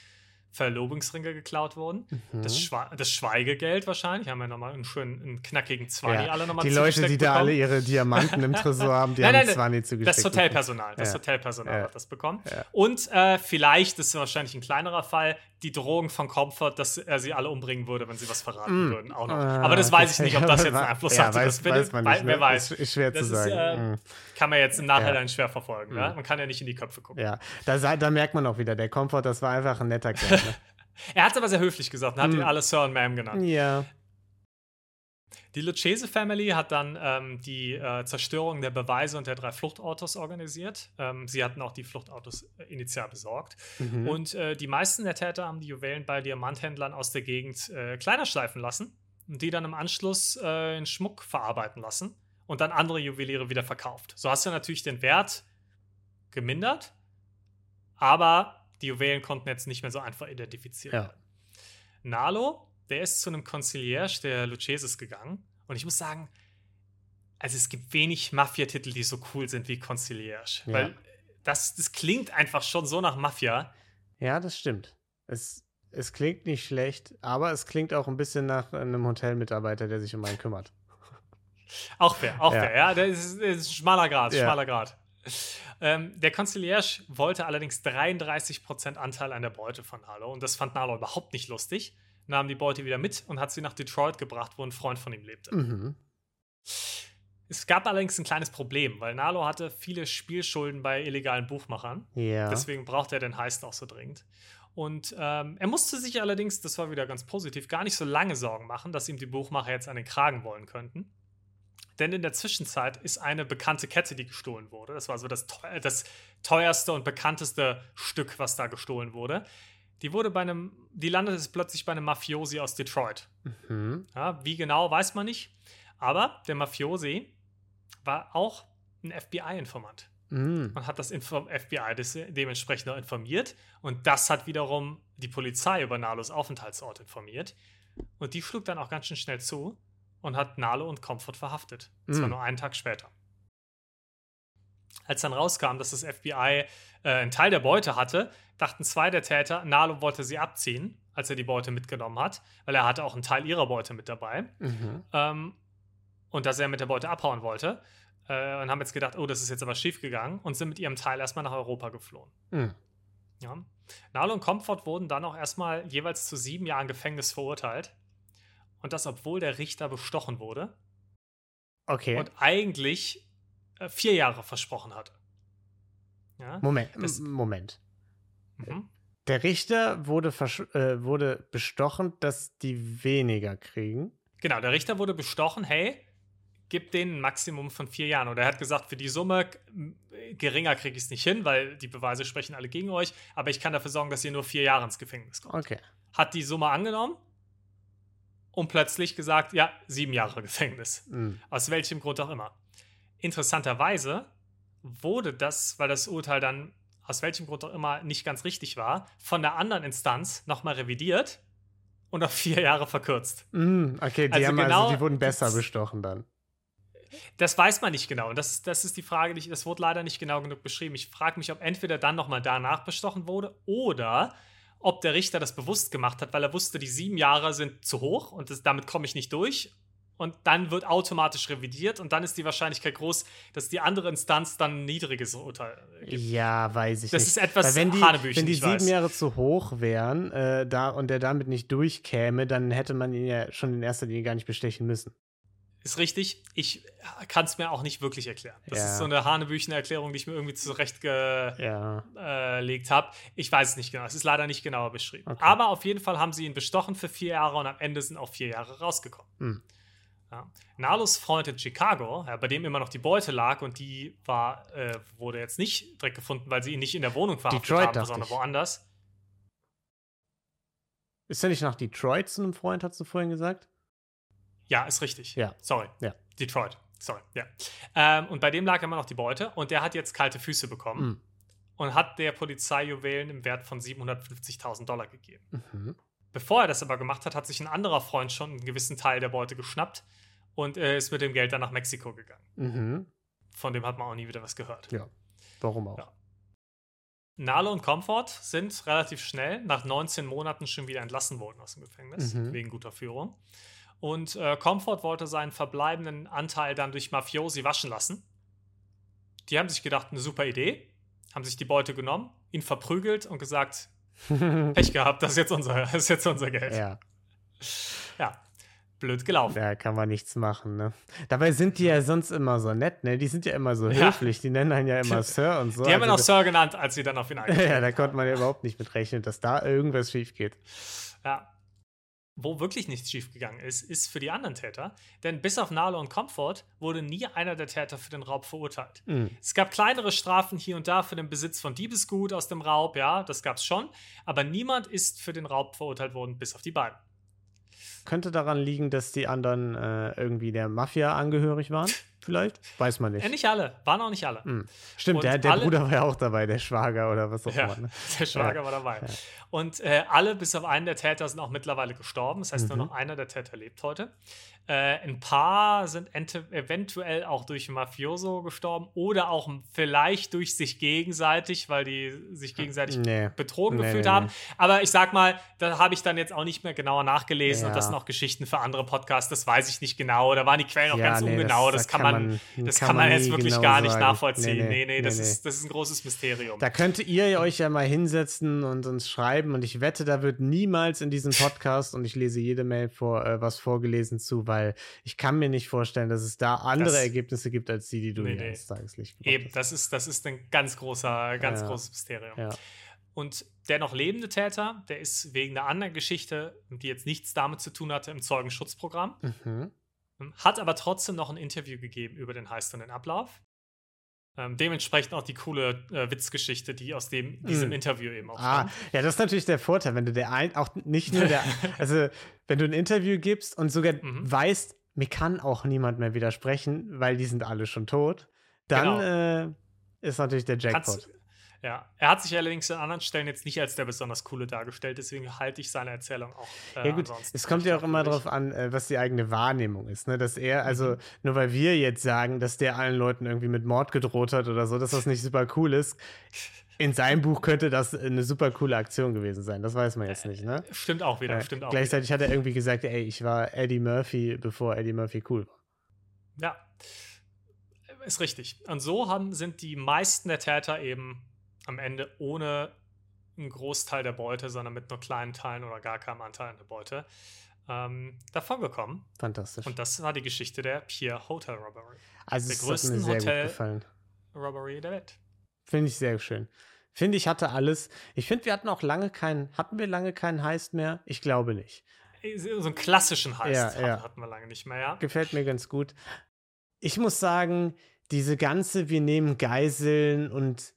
Verlobungsringe geklaut wurden. Mhm. Das, Schwe das, Schweigegeld wahrscheinlich. Haben wir nochmal einen schönen, einen knackigen Zwanni ja. alle nochmal Die Leute, die da alle ihre Diamanten im Tresor haben, die nein, haben nein, Zwanni zugesteckt. Das Hotelpersonal. Das ja. Hotelpersonal hat das bekommen. Und äh, vielleicht, das ist wahrscheinlich ein kleinerer Fall, die Drohung von Comfort, dass er sie alle umbringen würde, wenn sie was verraten mm. würden. Auch noch. Aber das weiß ich nicht, ob das jetzt einen Einfluss hatte. Weiß, weiß man nicht, wer ne? weiß. Ist schwer das zu sagen. Ist, äh, mm. Kann man jetzt im Nachhinein schwer verfolgen. Mm. Man kann ja nicht in die Köpfe gucken. Ja, da, da merkt man auch wieder, der Comfort, das war einfach ein netter Kerl. Ne? Er hat es aber sehr höflich gesagt und hat ihn hm. alle Sir und Ma'am genannt. Ja. Die Lucchese Family hat dann ähm, die äh, Zerstörung der Beweise und der drei Fluchtautos organisiert. Ähm, sie hatten auch die Fluchtautos äh, initial besorgt. Mhm. Und äh, die meisten der Täter haben die Juwelen bei Diamanthändlern aus der Gegend äh, kleiner schleifen lassen und die dann im Anschluss äh, in Schmuck verarbeiten lassen und dann andere Juweliere wieder verkauft. So hast du natürlich den Wert gemindert, aber die Juwelen konnten jetzt nicht mehr so einfach identifiziert werden. Ja. Nalo der ist zu einem Concierge der Luccheses gegangen. Und ich muss sagen, also es gibt wenig Mafia-Titel, die so cool sind wie Concierge. Ja. Weil das, das klingt einfach schon so nach Mafia. Ja, das stimmt. Es, es klingt nicht schlecht, aber es klingt auch ein bisschen nach einem Hotelmitarbeiter, der sich um einen kümmert. Auch fair, auch ja. fair, ja. Das ist, das ist ein schmaler Grad, ja. schmaler Grad. Ähm, der Concierge wollte allerdings 33% Anteil an der Beute von Nalo und das fand Nalo überhaupt nicht lustig nahm die Beute wieder mit und hat sie nach Detroit gebracht, wo ein Freund von ihm lebte. Mhm. Es gab allerdings ein kleines Problem, weil Nalo hatte viele Spielschulden bei illegalen Buchmachern. Ja. Deswegen brauchte er den Heist auch so dringend. Und ähm, er musste sich allerdings, das war wieder ganz positiv, gar nicht so lange Sorgen machen, dass ihm die Buchmacher jetzt an den Kragen wollen könnten. Denn in der Zwischenzeit ist eine bekannte Kette, die gestohlen wurde. Das war so das, das teuerste und bekannteste Stück, was da gestohlen wurde. Die wurde bei einem, die landete plötzlich bei einem Mafiosi aus Detroit. Mhm. Ja, wie genau, weiß man nicht. Aber der Mafiosi war auch ein FBI-Informant. Mhm. Und hat das Info FBI dementsprechend auch informiert. Und das hat wiederum die Polizei über Nalos Aufenthaltsort informiert. Und die schlug dann auch ganz schön schnell zu und hat Nalo und Comfort verhaftet. Mhm. Das war nur einen Tag später. Als dann rauskam, dass das FBI äh, einen Teil der Beute hatte, dachten zwei der Täter, Nalo wollte sie abziehen, als er die Beute mitgenommen hat, weil er hatte auch einen Teil ihrer Beute mit dabei. Mhm. Ähm, und dass er mit der Beute abhauen wollte. Äh, und haben jetzt gedacht, oh, das ist jetzt aber schief gegangen und sind mit ihrem Teil erstmal nach Europa geflohen. Mhm. Ja. Nalo und Comfort wurden dann auch erstmal jeweils zu sieben Jahren Gefängnis verurteilt. Und das, obwohl der Richter bestochen wurde. Okay. Und eigentlich vier Jahre versprochen hatte. Ja? Moment, das, Moment. Mhm. Der Richter wurde, äh, wurde bestochen, dass die weniger kriegen. Genau, der Richter wurde bestochen, hey, gib denen ein Maximum von vier Jahren. Und er hat gesagt, für die Summe geringer kriege ich es nicht hin, weil die Beweise sprechen alle gegen euch, aber ich kann dafür sorgen, dass ihr nur vier Jahre ins Gefängnis kommt. Okay. Hat die Summe angenommen und plötzlich gesagt, ja, sieben Jahre Gefängnis. Mhm. Aus welchem Grund auch immer. Interessanterweise wurde das, weil das Urteil dann aus welchem Grund auch immer nicht ganz richtig war, von der anderen Instanz nochmal revidiert und auf vier Jahre verkürzt. Mm, okay, die, also haben genau, also, die wurden besser bestochen dann. Das weiß man nicht genau. Und das, das ist die Frage, die, das wurde leider nicht genau genug beschrieben. Ich frage mich, ob entweder dann nochmal danach bestochen wurde oder ob der Richter das bewusst gemacht hat, weil er wusste, die sieben Jahre sind zu hoch und das, damit komme ich nicht durch und dann wird automatisch revidiert und dann ist die Wahrscheinlichkeit groß, dass die andere Instanz dann ein niedriges Urteil gibt. Ja, weiß ich das nicht. Das ist etwas Weil wenn die, Wenn die sieben weiß. Jahre zu hoch wären äh, da, und der damit nicht durchkäme, dann hätte man ihn ja schon in erster Linie gar nicht bestechen müssen. Ist richtig. Ich kann es mir auch nicht wirklich erklären. Das ja. ist so eine Hanebüchen-Erklärung, die ich mir irgendwie zurechtgelegt ja. äh, habe. Ich weiß es nicht genau. Es ist leider nicht genauer beschrieben. Okay. Aber auf jeden Fall haben sie ihn bestochen für vier Jahre und am Ende sind auch vier Jahre rausgekommen. Hm. Ja. Nalos Freund in Chicago, ja, bei dem immer noch die Beute lag und die war, äh, wurde jetzt nicht direkt gefunden, weil sie ihn nicht in der Wohnung verhaftet Detroit, haben, sondern ich. woanders. Ist er nicht nach Detroit zu einem Freund, hast du vorhin gesagt? Ja, ist richtig. Ja. Sorry. Ja. Detroit. Sorry. Ja. Ähm, und bei dem lag immer noch die Beute und der hat jetzt kalte Füße bekommen mhm. und hat der Polizei Juwelen im Wert von 750.000 Dollar gegeben. Mhm. Bevor er das aber gemacht hat, hat sich ein anderer Freund schon einen gewissen Teil der Beute geschnappt und äh, ist mit dem Geld dann nach Mexiko gegangen. Mhm. Von dem hat man auch nie wieder was gehört. Ja, warum auch? Ja. Nalo und Comfort sind relativ schnell nach 19 Monaten schon wieder entlassen worden aus dem Gefängnis, mhm. wegen guter Führung. Und äh, Comfort wollte seinen verbleibenden Anteil dann durch Mafiosi waschen lassen. Die haben sich gedacht, eine super Idee, haben sich die Beute genommen, ihn verprügelt und gesagt, Pech gehabt, das ist jetzt unser, das ist jetzt unser Geld. Ja. Ja, blöd gelaufen. Da kann man nichts machen, ne? Dabei sind die ja sonst immer so nett, ne? Die sind ja immer so ja. höflich, die nennen einen ja immer Sir und so. Die haben ihn also, auch Sir genannt, als sie dann auf ihn eingehen. Ja, da konnte man ja überhaupt nicht mit rechnen, dass da irgendwas schief geht. Ja. Wo wirklich nichts schiefgegangen ist, ist für die anderen Täter. Denn bis auf Nalo und Comfort wurde nie einer der Täter für den Raub verurteilt. Mhm. Es gab kleinere Strafen hier und da für den Besitz von Diebesgut aus dem Raub, ja, das gab es schon. Aber niemand ist für den Raub verurteilt worden, bis auf die beiden. Könnte daran liegen, dass die anderen äh, irgendwie der Mafia angehörig waren? Vielleicht? Weiß man nicht. Ja, nicht alle. Waren auch nicht alle. Mhm. Stimmt, der, der alle, Bruder war ja auch dabei, der Schwager oder was auch ja, immer. Ne? Der Schwager ja. war dabei. Ja. Und äh, alle, bis auf einen der Täter, sind auch mittlerweile gestorben. Das heißt, mhm. nur noch einer der Täter lebt heute. Äh, ein paar sind eventuell auch durch Mafioso gestorben oder auch vielleicht durch sich gegenseitig, weil die sich gegenseitig nee. betrogen nee, gefühlt nee, haben. Aber ich sag mal, da habe ich dann jetzt auch nicht mehr genauer nachgelesen ja. und das sind auch Geschichten für andere Podcasts, das weiß ich nicht genau. Da waren die Quellen auch ja, ganz ungenau. Das, das, kann man, das kann, kann man jetzt wirklich genau gar nicht sagen. nachvollziehen. Nee, nee, das, Ist, das ist ein großes Mysterium. Da könnt ihr euch ja mal hinsetzen und uns schreiben und ich wette, da wird niemals in diesem Podcast und ich lese jede Mail vor, äh, was vorgelesen zu, weil ich kann mir nicht vorstellen, dass es da andere das, Ergebnisse gibt als die, die du nee, nee. ins Tageslicht gebracht Eben, das ist, das ist ein ganz großer, ganz ja. großes Mysterium. Ja. Und der noch lebende Täter, der ist wegen einer anderen Geschichte, die jetzt nichts damit zu tun hatte, im Zeugenschutzprogramm. Mhm. Hat aber trotzdem noch ein Interview gegeben über den Heist und den Ablauf. Ähm, dementsprechend auch die coole äh, Witzgeschichte, die aus dem, diesem mm. Interview eben auch ah, Ja, das ist natürlich der Vorteil, wenn du der ein, auch nicht nur der, also wenn du ein Interview gibst und sogar mhm. weißt, mir kann auch niemand mehr widersprechen, weil die sind alle schon tot, dann genau. äh, ist natürlich der Jackpot. Kannst, ja, er hat sich allerdings an anderen Stellen jetzt nicht als der besonders coole dargestellt, deswegen halte ich seine Erzählung auch. Äh, ja, gut, es kommt ja auch immer darauf an, äh, was die eigene Wahrnehmung ist, ne? Dass er, also mhm. nur weil wir jetzt sagen, dass der allen Leuten irgendwie mit Mord gedroht hat oder so, dass das nicht super cool ist. In seinem Buch könnte das eine super coole Aktion gewesen sein. Das weiß man jetzt nicht, ne? Stimmt auch wieder, äh, stimmt auch. Gleichzeitig wieder. hat er irgendwie gesagt, ey, ich war Eddie Murphy, bevor Eddie Murphy cool war. Ja, ist richtig. Und so haben, sind die meisten der Täter eben am Ende ohne einen Großteil der Beute, sondern mit nur kleinen Teilen oder gar keinem Anteil an der Beute ähm, davongekommen. Fantastisch. Und das war die Geschichte der Pier Hotel Robbery. Also der größten Hotel Robbery der Welt. Finde ich sehr schön. Finde ich hatte alles. Ich finde, wir hatten auch lange keinen, hatten wir lange keinen Heist mehr? Ich glaube nicht. So einen klassischen Heist ja, ja. hatten wir lange nicht mehr, ja. Gefällt mir ganz gut. Ich muss sagen, diese ganze, wir nehmen Geiseln und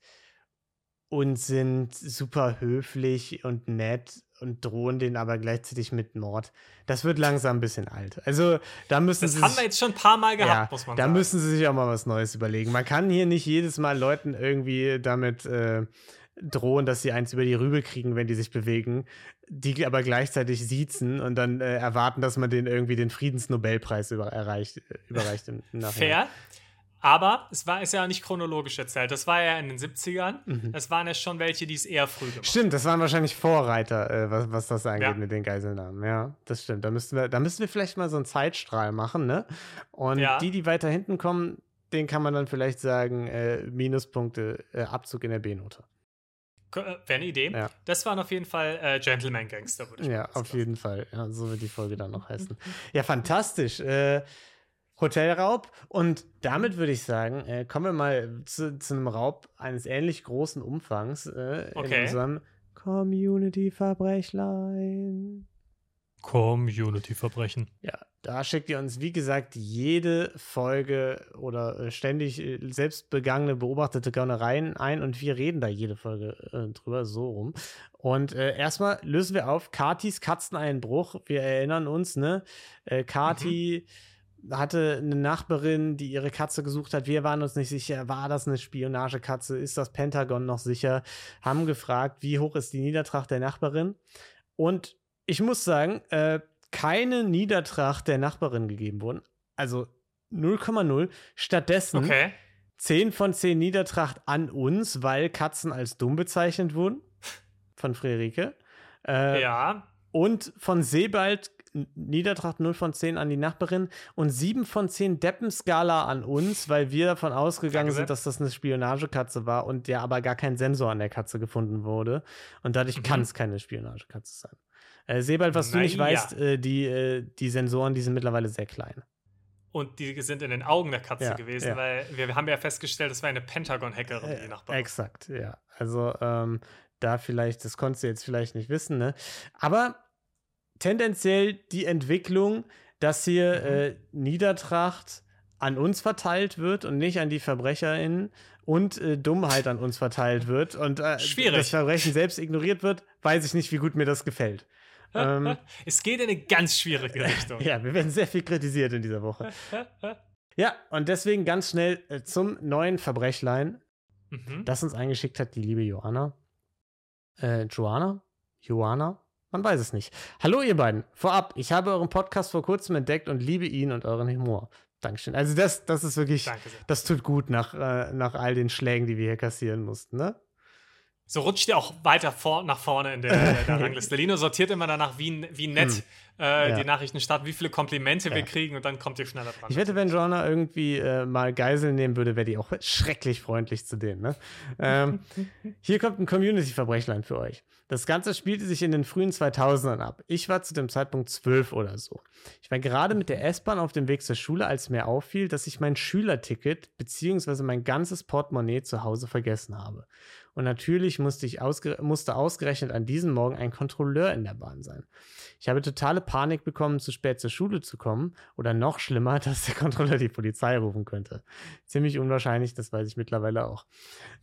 und sind super höflich und nett und drohen den aber gleichzeitig mit Mord. Das wird langsam ein bisschen alt. Also da müssen das sie haben wir jetzt schon ein paar Mal gehabt, ja, muss man da sagen. Da müssen sie sich auch mal was Neues überlegen. Man kann hier nicht jedes Mal Leuten irgendwie damit äh, drohen, dass sie eins über die Rübe kriegen, wenn die sich bewegen, die aber gleichzeitig siezen und dann äh, erwarten, dass man denen irgendwie den Friedensnobelpreis über, erreicht, äh, überreicht im Nachhinein. Fair. Aber es war ist ja nicht chronologisch erzählt. Das war ja in den 70ern. Mhm. Es waren ja schon welche, die es eher früh gemacht Stimmt, das waren wahrscheinlich Vorreiter, äh, was, was das angeht ja. mit den Geiselnahmen. Ja, das stimmt. Da müssten wir, da müssten wir vielleicht mal so einen Zeitstrahl machen, ne? Und ja. die, die weiter hinten kommen, den kann man dann vielleicht sagen, äh, Minuspunkte, äh, Abzug in der B-Note. Äh, wäre eine Idee. Ja. Das waren auf jeden Fall äh, Gentleman Gangster, würde ich Ja, auf jeden Fall. Ja, so wird die Folge dann noch heißen. ja, fantastisch. Äh, Hotelraub. Und damit würde ich sagen, äh, kommen wir mal zu, zu, einem Raub eines ähnlich großen Umfangs äh, okay. in unserem Community-Verbrechlein. Community-Verbrechen. Ja, da schickt ihr uns, wie gesagt, jede Folge oder äh, ständig äh, selbst begangene, beobachtete Gaunereien ein und wir reden da jede Folge äh, drüber, so rum. Und äh, erstmal lösen wir auf Katis Katzeneinbruch. Wir erinnern uns, ne? Äh, Kati. Mhm hatte eine Nachbarin, die ihre Katze gesucht hat. Wir waren uns nicht sicher, war das eine Spionagekatze? Ist das Pentagon noch sicher? Haben gefragt, wie hoch ist die Niedertracht der Nachbarin? Und ich muss sagen, äh, keine Niedertracht der Nachbarin gegeben wurden. Also 0,0. Stattdessen okay. 10 von 10 Niedertracht an uns, weil Katzen als dumm bezeichnet wurden. Von Friederike. Äh, ja. Und von Sebald Niedertracht 0 von 10 an die Nachbarin und 7 von 10 Deppenskala an uns, weil wir davon ausgegangen sind, dass das eine Spionagekatze war und ja aber gar kein Sensor an der Katze gefunden wurde. Und dadurch mhm. kann es keine Spionagekatze sein. Äh, Sebald, was Na, du nicht ja. weißt, äh, die, äh, die Sensoren, die sind mittlerweile sehr klein. Und die sind in den Augen der Katze ja, gewesen, ja. weil wir, haben ja festgestellt, das war eine Pentagon-Hackerin, die äh, Nachbarin. Exakt, ja. Also ähm, da vielleicht, das konntest du jetzt vielleicht nicht wissen, ne? Aber tendenziell die Entwicklung, dass hier mhm. äh, Niedertracht an uns verteilt wird und nicht an die VerbrecherInnen und äh, Dummheit an uns verteilt wird und äh, das Verbrechen selbst ignoriert wird, weiß ich nicht, wie gut mir das gefällt. ähm, es geht in eine ganz schwierige Richtung. ja, wir werden sehr viel kritisiert in dieser Woche. ja, und deswegen ganz schnell äh, zum neuen Verbrechlein, mhm. das uns eingeschickt hat, die liebe Joanna. Äh, Joanna? Joanna? Man weiß es nicht. Hallo, ihr beiden. Vorab, ich habe euren Podcast vor kurzem entdeckt und liebe ihn und euren Humor. Dankeschön. Also, das, das ist wirklich, das tut gut nach, äh, nach all den Schlägen, die wir hier kassieren mussten, ne? So rutscht ihr auch weiter vor, nach vorne in der, der Rangliste. Lino sortiert immer danach, wie, wie nett hm. äh, ja. die Nachrichten starten, wie viele Komplimente ja. wir kriegen und dann kommt ihr schneller dran. Ich wette, wenn Joanna irgendwie äh, mal Geisel nehmen würde, wäre die auch schrecklich freundlich zu denen. Ne? ähm, hier kommt ein Community-Verbrechlein für euch. Das Ganze spielte sich in den frühen 2000ern ab. Ich war zu dem Zeitpunkt zwölf oder so. Ich war gerade mit der S-Bahn auf dem Weg zur Schule, als mir auffiel, dass ich mein Schülerticket bzw. mein ganzes Portemonnaie zu Hause vergessen habe. Und natürlich musste, ich ausge musste ausgerechnet an diesem Morgen ein Kontrolleur in der Bahn sein. Ich habe totale Panik bekommen, zu spät zur Schule zu kommen oder noch schlimmer, dass der Kontrolleur die Polizei rufen könnte. Ziemlich unwahrscheinlich, das weiß ich mittlerweile auch.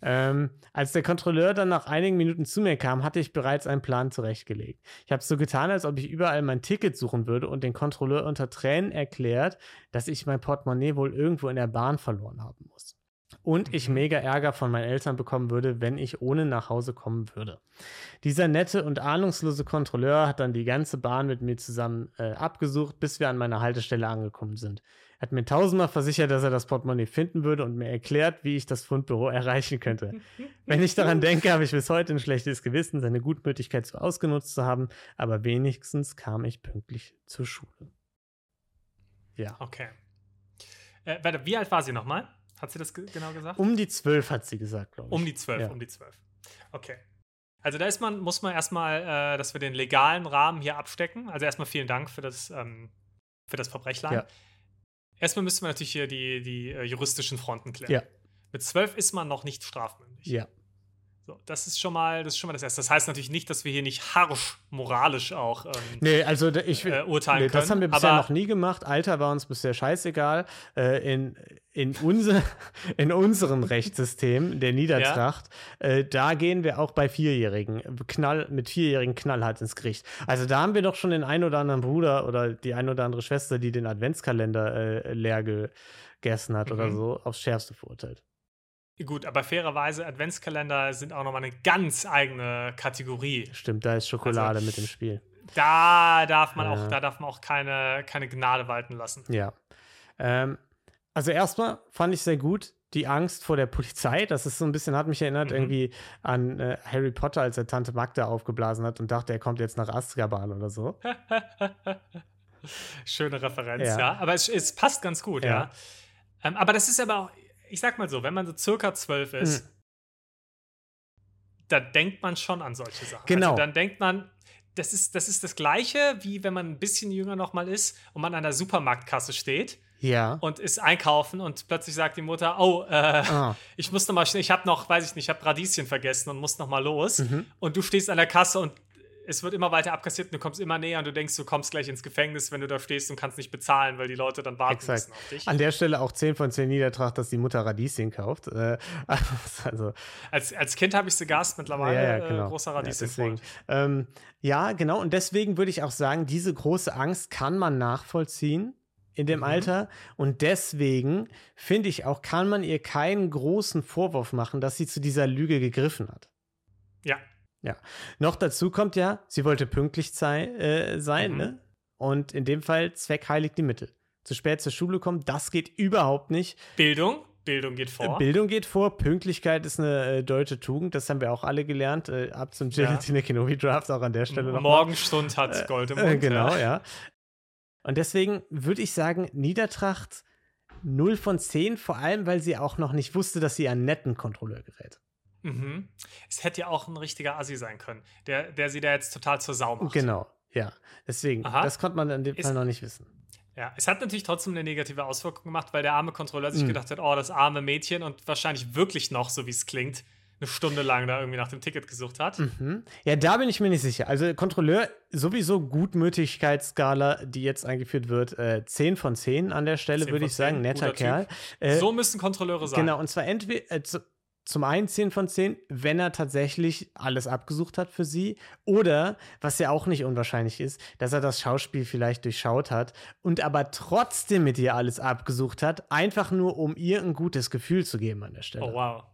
Ähm, als der Kontrolleur dann nach einigen Minuten zu mir kam, hatte ich bereits einen Plan zurechtgelegt. Ich habe so getan, als ob ich überall mein Ticket suchen würde und den Kontrolleur unter Tränen erklärt, dass ich mein Portemonnaie wohl irgendwo in der Bahn verloren haben muss und ich mega Ärger von meinen Eltern bekommen würde, wenn ich ohne nach Hause kommen würde. Dieser nette und ahnungslose Kontrolleur hat dann die ganze Bahn mit mir zusammen äh, abgesucht, bis wir an meiner Haltestelle angekommen sind. Er hat mir tausendmal versichert, dass er das Portemonnaie finden würde und mir erklärt, wie ich das Fundbüro erreichen könnte. Wenn ich daran denke, habe ich bis heute ein schlechtes Gewissen, seine Gutmütigkeit so ausgenutzt zu haben, aber wenigstens kam ich pünktlich zur Schule. Ja. Okay. Äh, warte, wie alt war sie nochmal? Hat sie das ge genau gesagt? Um die zwölf hat sie gesagt, glaube ich. Um die zwölf, ja. um die zwölf. Okay. Also da ist man, muss man erstmal, äh, dass wir den legalen Rahmen hier abstecken. Also erstmal vielen Dank für das, ähm, für das Verbrechlein. Ja. Erstmal müssen wir natürlich hier die, die äh, juristischen Fronten klären. Ja. Mit zwölf ist man noch nicht strafmündig. Ja. So, das ist schon mal, das ist schon mal das Erste. Das heißt natürlich nicht, dass wir hier nicht harsch moralisch auch ähm, nee, also ich, äh, urteilen nee, können. Das haben wir bisher noch nie gemacht. Alter war uns bisher scheißegal. Äh, in, in, unser, in unserem Rechtssystem der Niedertracht, ja. äh, da gehen wir auch bei Vierjährigen, knall, mit Vierjährigen knallhart ins Gericht. Also da haben wir doch schon den ein oder anderen Bruder oder die ein oder andere Schwester, die den Adventskalender äh, leer gegessen hat mhm. oder so, aufs Schärfste verurteilt. Gut, aber fairerweise, Adventskalender sind auch nochmal eine ganz eigene Kategorie. Stimmt, da ist Schokolade also, mit im Spiel. Da darf man auch, da darf man auch keine, keine Gnade walten lassen. Ja. Ähm, also erstmal fand ich sehr gut die Angst vor der Polizei. Das ist so ein bisschen, hat mich erinnert mhm. irgendwie an äh, Harry Potter, als er Tante Magda aufgeblasen hat und dachte, er kommt jetzt nach Azkaban oder so. Schöne Referenz, ja. ja. Aber es, es, passt ganz gut, ja. ja. Ähm, aber das ist aber auch, ich sag mal so, wenn man so circa zwölf ist, mhm. da denkt man schon an solche Sachen. Genau. Also dann denkt man, das ist, das ist das Gleiche, wie wenn man ein bisschen jünger nochmal ist und man an der Supermarktkasse steht. Ja. Und ist einkaufen und plötzlich sagt die Mutter, oh, äh, ah. ich muss noch mal schnell, ich habe noch, weiß ich nicht, ich habe Radieschen vergessen und muss noch mal los. Mhm. Und du stehst an der Kasse und es wird immer weiter abkassiert und du kommst immer näher und du denkst, du kommst gleich ins Gefängnis, wenn du da stehst und kannst nicht bezahlen, weil die Leute dann warten Exakt. müssen auf dich. An der Stelle auch 10 von 10 Niedertracht, dass die Mutter Radieschen kauft. Äh, also, als, als Kind habe ich sie Gast, mittlerweile ja, ja, genau. äh, großer Radieschen. Ja, ähm, ja, genau. Und deswegen würde ich auch sagen, diese große Angst kann man nachvollziehen in dem mhm. Alter. Und deswegen finde ich auch, kann man ihr keinen großen Vorwurf machen, dass sie zu dieser Lüge gegriffen hat. Ja, ja. Noch dazu kommt ja, sie wollte pünktlich sei, äh, sein, mhm. ne? Und in dem Fall Zweck heiligt die Mittel. Zu spät zur Schule kommen, das geht überhaupt nicht. Bildung? Bildung geht vor. Äh, Bildung geht vor. Pünktlichkeit ist eine äh, deutsche Tugend. Das haben wir auch alle gelernt. Äh, ab zum Gelatine ja. Kenobi Draft auch an der Stelle noch. Morgenstund hat äh, Gold im Mund. genau, ja. ja. Und deswegen würde ich sagen, Niedertracht 0 von 10, vor allem, weil sie auch noch nicht wusste, dass sie einen netten Kontrolleur gerät. Mhm. Es hätte ja auch ein richtiger Assi sein können, der, der sie da jetzt total zur Sau macht. Genau, ja. Deswegen, Aha. das konnte man in dem Fall noch nicht wissen. Ja, es hat natürlich trotzdem eine negative Auswirkung gemacht, weil der arme Kontrolleur sich mhm. gedacht hat, oh, das arme Mädchen und wahrscheinlich wirklich noch, so wie es klingt, eine Stunde lang da irgendwie nach dem Ticket gesucht hat. Mhm. Ja, da bin ich mir nicht sicher. Also Kontrolleur, sowieso Gutmütigkeitsskala, die jetzt eingeführt wird, äh, 10 von 10 an der Stelle, würde ich 10, sagen. Netter Kerl. Äh, so müssen Kontrolleure sein. Genau, und zwar entweder äh, zum einen 10 von 10, wenn er tatsächlich alles abgesucht hat für sie. Oder, was ja auch nicht unwahrscheinlich ist, dass er das Schauspiel vielleicht durchschaut hat und aber trotzdem mit ihr alles abgesucht hat, einfach nur um ihr ein gutes Gefühl zu geben an der Stelle. Oh, wow.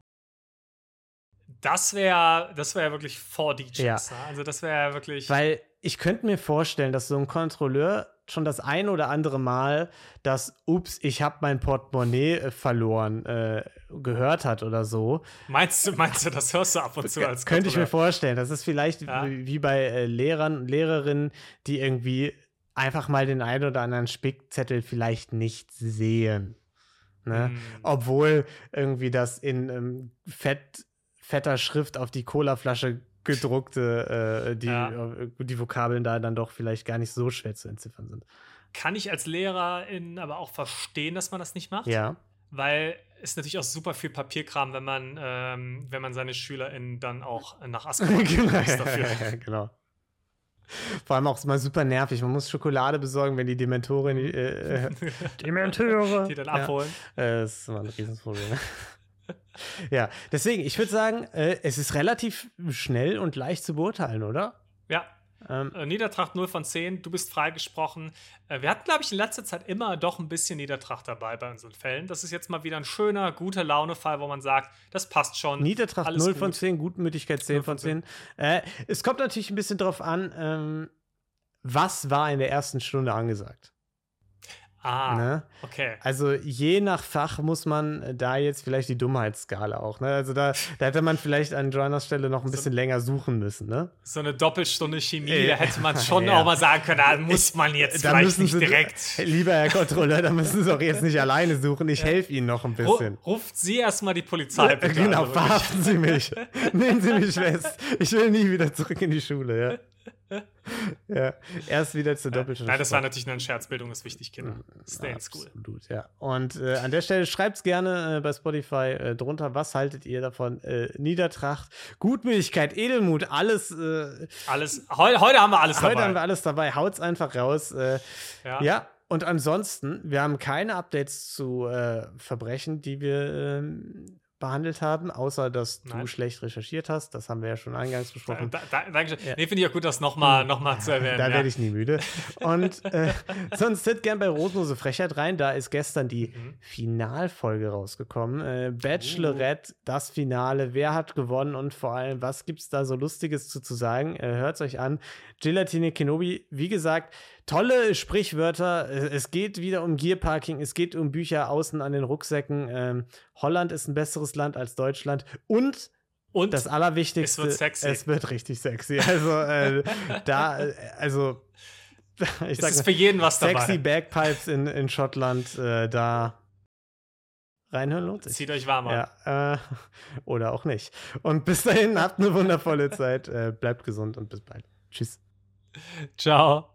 Das wäre das wär wirklich vor DJs. Ja. Ne? Also, das wäre wirklich. Weil ich könnte mir vorstellen, dass so ein Kontrolleur schon das ein oder andere Mal das Ups, ich habe mein Portemonnaie äh, verloren äh, gehört hat oder so. Meinst du, meinst du, das hörst du ab und zu als Könnte ich mir vorstellen. Das ist vielleicht ja. wie bei äh, Lehrern, Lehrerinnen, die irgendwie einfach mal den einen oder anderen Spickzettel vielleicht nicht sehen. Ne? Mm. Obwohl irgendwie das in ähm, fett, fetter Schrift auf die Colaflasche gedruckte, äh, die, ja. Äh, die Vokabeln da dann doch vielleicht gar nicht so schwer zu entziffern sind. Kann ich als Lehrerin aber auch verstehen, dass man das nicht macht? Ja. Weil es natürlich auch super viel Papierkram, wenn man, ähm, wenn man seine SchülerInnen dann auch nach Azkaban genau, dafür. Ja, ja, genau. Vor allem auch mal super nervig. Man muss Schokolade besorgen, wenn die Dementoren äh, Dementoren die dann abholen. Ja. Äh, das ist immer ein Riesenproblem ja, deswegen, ich würde sagen, äh, es ist relativ schnell und leicht zu beurteilen, oder? Ja. Ähm, äh, Niedertracht 0 von 10, du bist freigesprochen. Äh, wir hatten, glaube ich, in letzter Zeit immer doch ein bisschen Niedertracht dabei bei unseren Fällen. Das ist jetzt mal wieder ein schöner, guter Laune-Fall, wo man sagt, das passt schon. Niedertracht 0 gut. von 10, Gutmütigkeit 10 von 10. 10. Äh, es kommt natürlich ein bisschen drauf an, ähm, was war in der ersten Stunde angesagt. Ah, ne? okay. Also je nach Fach muss man da jetzt vielleicht die Dummheitsskala auch. Ne? Also da, da hätte man vielleicht an Joanners Stelle noch ein so, bisschen länger suchen müssen. Ne? So eine Doppelstunde Chemie, äh, da hätte man schon ja. auch mal sagen können, da muss man jetzt vielleicht nicht Sie, direkt. Lieber Herr Kontrolleur, da müssen Sie auch jetzt nicht alleine suchen. Ich ja. helfe Ihnen noch ein bisschen. Ruft Sie erstmal die Polizei. Bitte genau, also verhaften Sie mich. Nehmen Sie mich fest. Ich will nie wieder zurück in die Schule. Ja ja, erst wieder zur Doppelstunde. Nein, das war natürlich nur ein Scherzbildung, ist wichtig, Kinder. Stay ja, in school. Absolut, ja. Und äh, an der Stelle schreibt es gerne äh, bei Spotify äh, drunter, was haltet ihr davon? Äh, Niedertracht, Gutmütigkeit, Edelmut, alles. Äh, alles. Heu heute haben wir alles heute dabei. Heute haben wir alles dabei. Haut's einfach raus. Äh, ja. ja. Und ansonsten, wir haben keine Updates zu Verbrechen, die wir ähm, behandelt haben, außer dass Nein. du schlecht recherchiert hast. Das haben wir ja schon eingangs besprochen. Da, da, danke Ja. Nee, finde ich auch gut, das nochmal noch mal zu erwähnen. Da ja. werde ich nie müde. Und äh, sonst hört gern bei Rosenlose Frechheit rein. Da ist gestern die mhm. Finalfolge rausgekommen. Äh, Bachelorette, uh. das Finale. Wer hat gewonnen und vor allem, was gibt es da so Lustiges zu, zu sagen? Äh, Hört es euch an. Gelatine Kenobi, wie gesagt, tolle Sprichwörter. Es geht wieder um Gearparking, es geht um Bücher außen an den Rucksäcken. Ähm, Holland ist ein besseres Land als Deutschland und und das Allerwichtigste, es wird sexy. Es wird richtig sexy. Also äh, da, also ich sag, es ist für jeden was dabei. Sexy Bagpipes in, in Schottland, äh, da reinhören lohnt sich. Zieht euch warm an. Ja, äh, oder auch nicht. Und bis dahin, habt eine wundervolle Zeit. Äh, bleibt gesund und bis bald. Tschüss. Ciao.